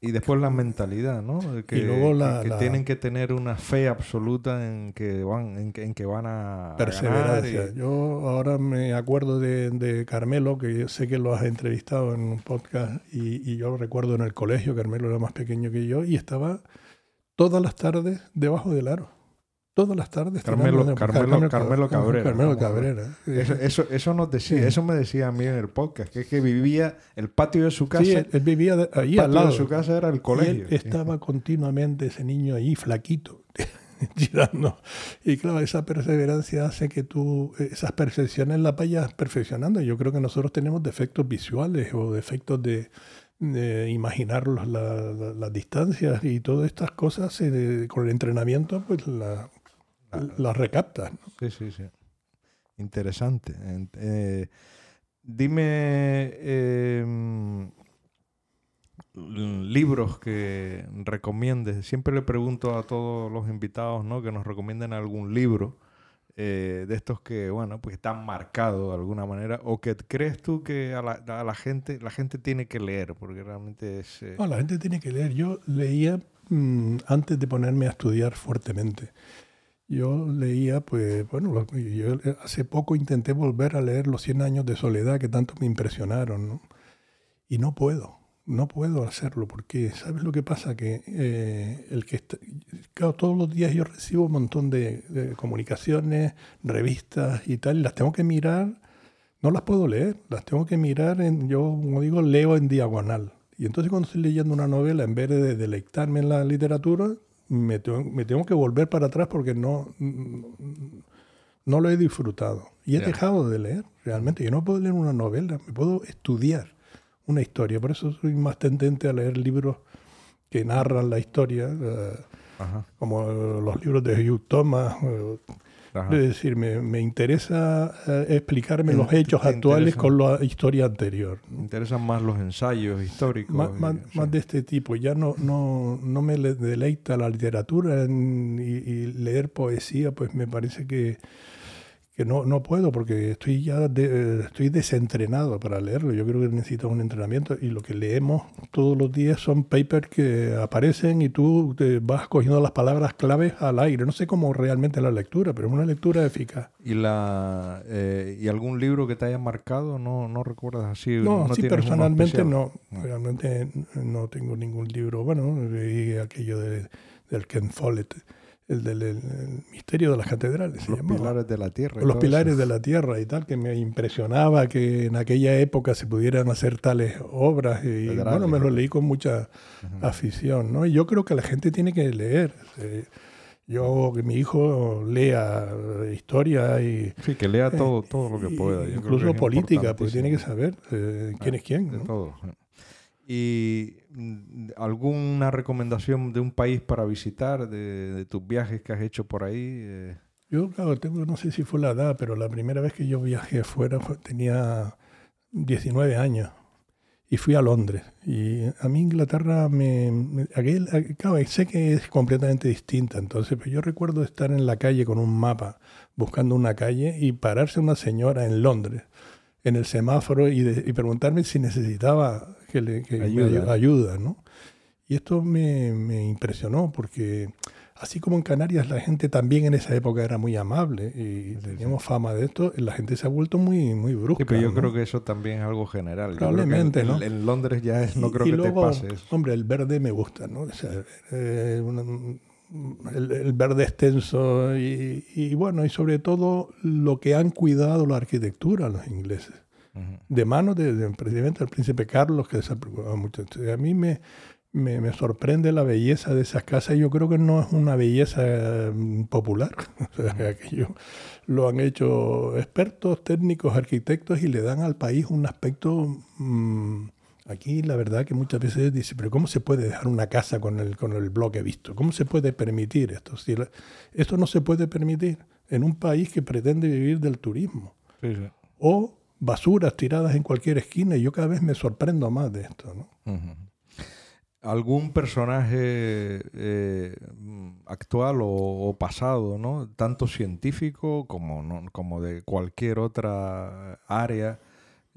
y después la mentalidad, ¿no? Que, que, tienen que tener una fe absoluta en que van, en que, en que van a. Perseverancia. Yo ahora me acuerdo de, de, Carmelo, que sé que lo has entrevistado en un podcast, y, y yo recuerdo en el colegio, Carmelo era más pequeño que yo, y estaba todas las tardes debajo del aro todas las tardes. Carmelo, Carmelo, Carmelo, Cabrera. Carmelo Cabrera. Eso, eso, eso, nos decía, eso me decía a mí en el podcast, que es que vivía el patio de su casa. Sí, él vivía ahí al lado de su casa era el colegio. Y estaba continuamente ese niño ahí flaquito. girando. Y claro, esa perseverancia hace que tú esas percepciones las vayas perfeccionando. Yo creo que nosotros tenemos defectos visuales o defectos de, de imaginar las distancias y todas estas cosas eh, con el entrenamiento pues la, las recaptas. Sí, sí, sí. Interesante. Eh, dime em, libros que recomiendes. Siempre le pregunto a todos los invitados ¿no? que nos recomienden algún libro eh, de estos que, bueno, pues están marcados de alguna manera, o que crees tú que a la, gente, la gente tiene que leer, porque realmente es... No, la gente tiene que leer. Yo leía mm, antes de ponerme a estudiar fuertemente. Yo leía, pues, bueno, yo hace poco intenté volver a leer Los 100 años de soledad que tanto me impresionaron, ¿no? Y no puedo, no puedo hacerlo porque, ¿sabes lo que pasa? Que eh, el que claro, todos los días yo recibo un montón de, comunicaciones, revistas y tal, y las tengo que mirar, no las puedo leer, las tengo que mirar, en, yo, como digo, leo en diagonal. Y entonces cuando estoy leyendo una novela, en vez de deleitarme en la literatura, me tengo, me tengo que volver para atrás porque no, no lo he disfrutado. Y he dejado de leer, realmente. Yo no puedo leer una novela, me puedo estudiar una historia. Por eso soy más tendente a leer libros que narran la historia, eh, como los libros de Hugh Thomas. Eh, es decir, me, interesa eh, explicarme los hechos actuales con la historia anterior. Me interesan más los ensayos históricos. Más, de este tipo. Ya no, no, no me deleita la literatura y leer poesía, pues me parece que que no, no puedo porque estoy ya estoy desentrenado para leerlo. Yo creo que necesito un entrenamiento y lo que leemos todos los días son papers que aparecen y tú te vas cogiendo las palabras claves al aire. No sé cómo realmente la lectura, pero es una lectura eficaz. ¿Y, la, eh, ¿y algún libro que te haya marcado? ¿No, no recuerdas así? No, sí, personalmente no. Realmente no tengo ningún libro. Bueno, leí aquello de, del Ken Follett el del misterio de las catedrales. Los pilares de la tierra. Los pilares de la tierra y tal, que me impresionaba que en aquella época se pudieran hacer tales obras. Y bueno, me lo leí con mucha afición. ¿no? Y yo creo que la gente tiene que leer. Eh, yo, que mi hijo lea historia y... Sí, que lea todo, todo lo que pueda. incluso política, pues tiene que saber eh, quién es quién. De todo. ¿Y alguna recomendación de un país para visitar, de, tus viajes que has hecho por ahí? Eh? Yo, claro, tengo, no sé si fue la edad, pero la primera vez que yo viajé afuera tenía 19 años y fui a Londres. Y a mí Inglaterra me... aquel, claro, sé que es completamente distinta, entonces, pero yo recuerdo estar en la calle con un mapa buscando una calle y pararse una señora en Londres en el semáforo y, y preguntarme si necesitaba que le ayuda. ¿no? Y esto me, me, impresionó porque así como en Canarias la gente también en esa época era muy amable y teníamos fama de esto, la gente se ha vuelto muy, muy brusca. pero yo creo que eso también es algo general. Probablemente, ¿no? En, Londres ya es, no creo que te pase eso. Hombre, el verde me gusta, ¿no? Eh, el, verde extenso y, y, bueno, y sobre todo lo que han cuidado la arquitectura los ingleses de manos del de, presidente, del príncipe Carlos, que se preocupaba mucho. a mí me, me, sorprende la belleza de esas casas. Yo creo que no es una belleza mm, popular. o lo han hecho expertos, técnicos, arquitectos y le dan al país un aspecto... Mm, aquí la verdad que muchas veces dice, pero ¿cómo se puede dejar una casa con el, con el bloque visto? ¿Cómo se puede permitir esto? Si esto no se puede permitir en un país que pretende vivir del turismo. O basuras tiradas en cualquier esquina y yo cada vez me sorprendo más de esto. ¿no? ¿Algún personaje eh, actual o, pasado, ¿no? tanto científico como, como de cualquier otra área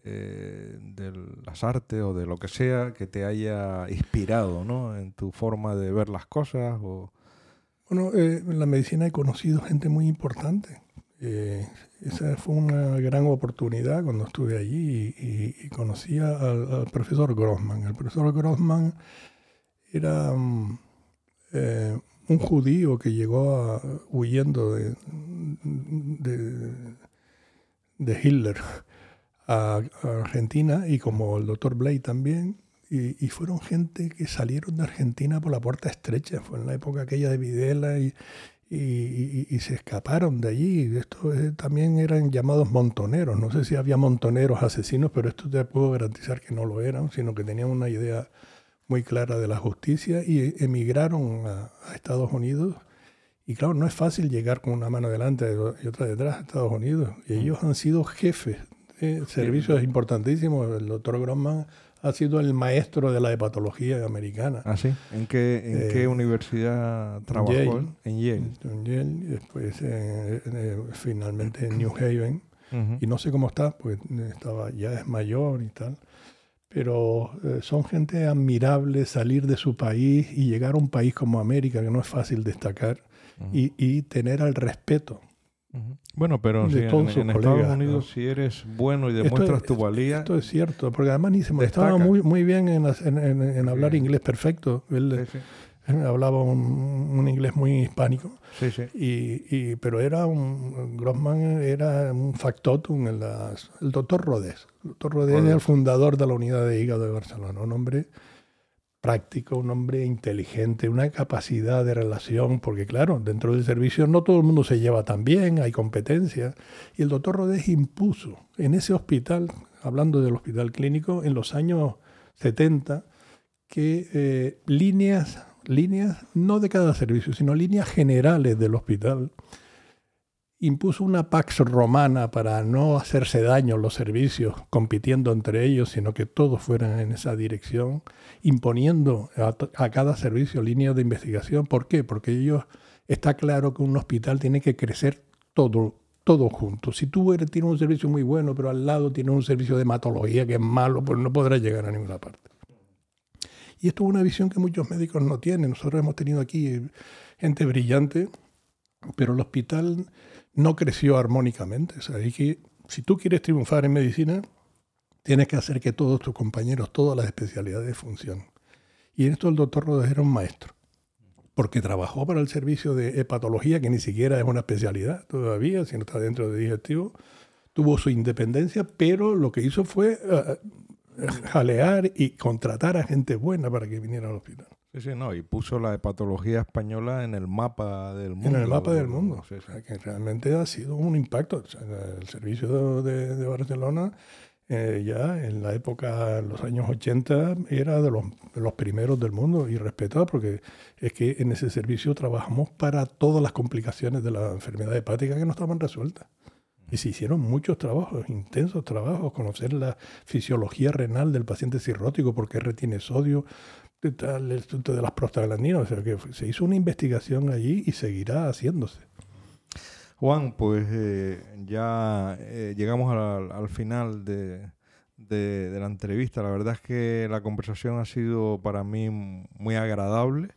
eh, de las artes o de lo que sea que te haya inspirado ¿no? en tu forma de ver las cosas? O... Bueno, eh, en la medicina he conocido gente muy importante eh, esa fue una gran oportunidad cuando estuve allí y, conocí al, profesor Grossman. El profesor Grossman era mm, eh, un judío que llegó huyendo de, de, Hitler a, Argentina y como el doctor Blay también. Y, fueron gente que salieron de Argentina por la puerta estrecha. Fue en la época aquella de Videla y, y, se escaparon de allí. Estos eh, también eran llamados montoneros. No sé si había montoneros asesinos, pero esto te puedo garantizar que no lo eran, sino que tenían una idea muy clara de la justicia y emigraron a, Estados Unidos. Y claro, no es fácil llegar con una mano delante y otra detrás a Estados Unidos. Y ellos han sido jefes de servicios importantísimos. El doctor Grossman ha sido el maestro de la hepatología americana. ¿Ah, sí? ¿En qué, en qué eh, universidad trabajó? En Yale. En Yale, y después finalmente en New Haven. Y no sé cómo está, pues estaba, ya es mayor y tal. Pero eh, son gente admirable salir de su país y llegar a un país como América, que no es fácil destacar, y, y tener el respeto bueno, pero si en, Estados Unidos, si eres bueno y demuestras tu valía. Esto es cierto, porque además ni se estaba muy, muy bien en, hablar inglés perfecto. Él, hablaba un, inglés muy hispánico. Sí, sí. Y, pero era un. Grossman era un factotum. En las, el doctor Rodés. El doctor Rodés, era el fundador de la unidad de hígado de Barcelona. Un hombre práctico, un hombre inteligente, una capacidad de relación, porque claro, dentro del servicio no todo el mundo se lleva tan bien, hay competencia. Y el doctor Rodés impuso en ese hospital, hablando del hospital clínico, en los años 70, que eh, líneas, líneas no de cada servicio, sino líneas generales del hospital, impuso una pax romana para no hacerse daño los servicios compitiendo entre ellos, sino que todos fueran en esa dirección, imponiendo a, cada servicio líneas de investigación. ¿Por qué? Porque ellos está claro que un hospital tiene que crecer todo, todo junto. Si tú eres, tienes un servicio muy bueno, pero al lado tienes un servicio de hematología que es malo, pues no podrás llegar a ninguna parte. Y esto es una visión que muchos médicos no tienen. Nosotros hemos tenido aquí gente brillante, pero el hospital no creció armónicamente. O que si tú quieres triunfar en medicina, tienes que hacer que todos tus compañeros, todas las especialidades funcionen. Y en esto el doctor Rodríguez era un maestro, porque trabajó para el servicio de hepatología, que ni siquiera es una especialidad todavía, sino está dentro de digestivo. Tuvo su independencia, pero lo que hizo fue eh, eh, jalear y contratar a gente buena para que viniera al hospital. Sí, sí, no, y puso la hepatología española en el mapa del mundo. En el mapa del mundo. O sea, que realmente ha sido un impacto. el servicio de, Barcelona, eh, ya en la época, en los años 80, era de los, de los primeros del mundo y respetado, porque es que en ese servicio trabajamos para todas las complicaciones de la enfermedad hepática que no estaban resueltas. Y se hicieron muchos trabajos, intensos trabajos, conocer la fisiología renal del paciente cirrótico, por qué retiene sodio, el asunto de las prostaglandinas. O sea que se hizo una investigación allí y seguirá haciéndose. Juan, pues eh, ya eh, llegamos al, final de, la entrevista. La verdad es que la conversación ha sido para mí muy agradable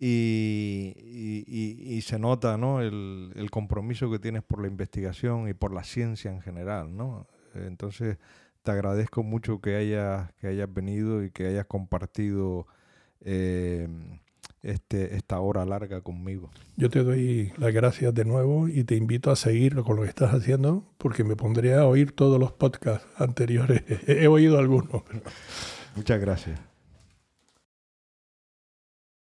y, se nota ¿no? el, el, compromiso que tienes por la investigación y por la ciencia en general. ¿no? Entonces, te agradezco mucho que hayas, que hayas venido y que hayas compartido eh, este, esta hora larga conmigo. Yo te doy las gracias de nuevo y te invito a seguir con lo que estás haciendo porque me pondré a oír todos los podcasts anteriores. He oído algunos. Muchas gracias.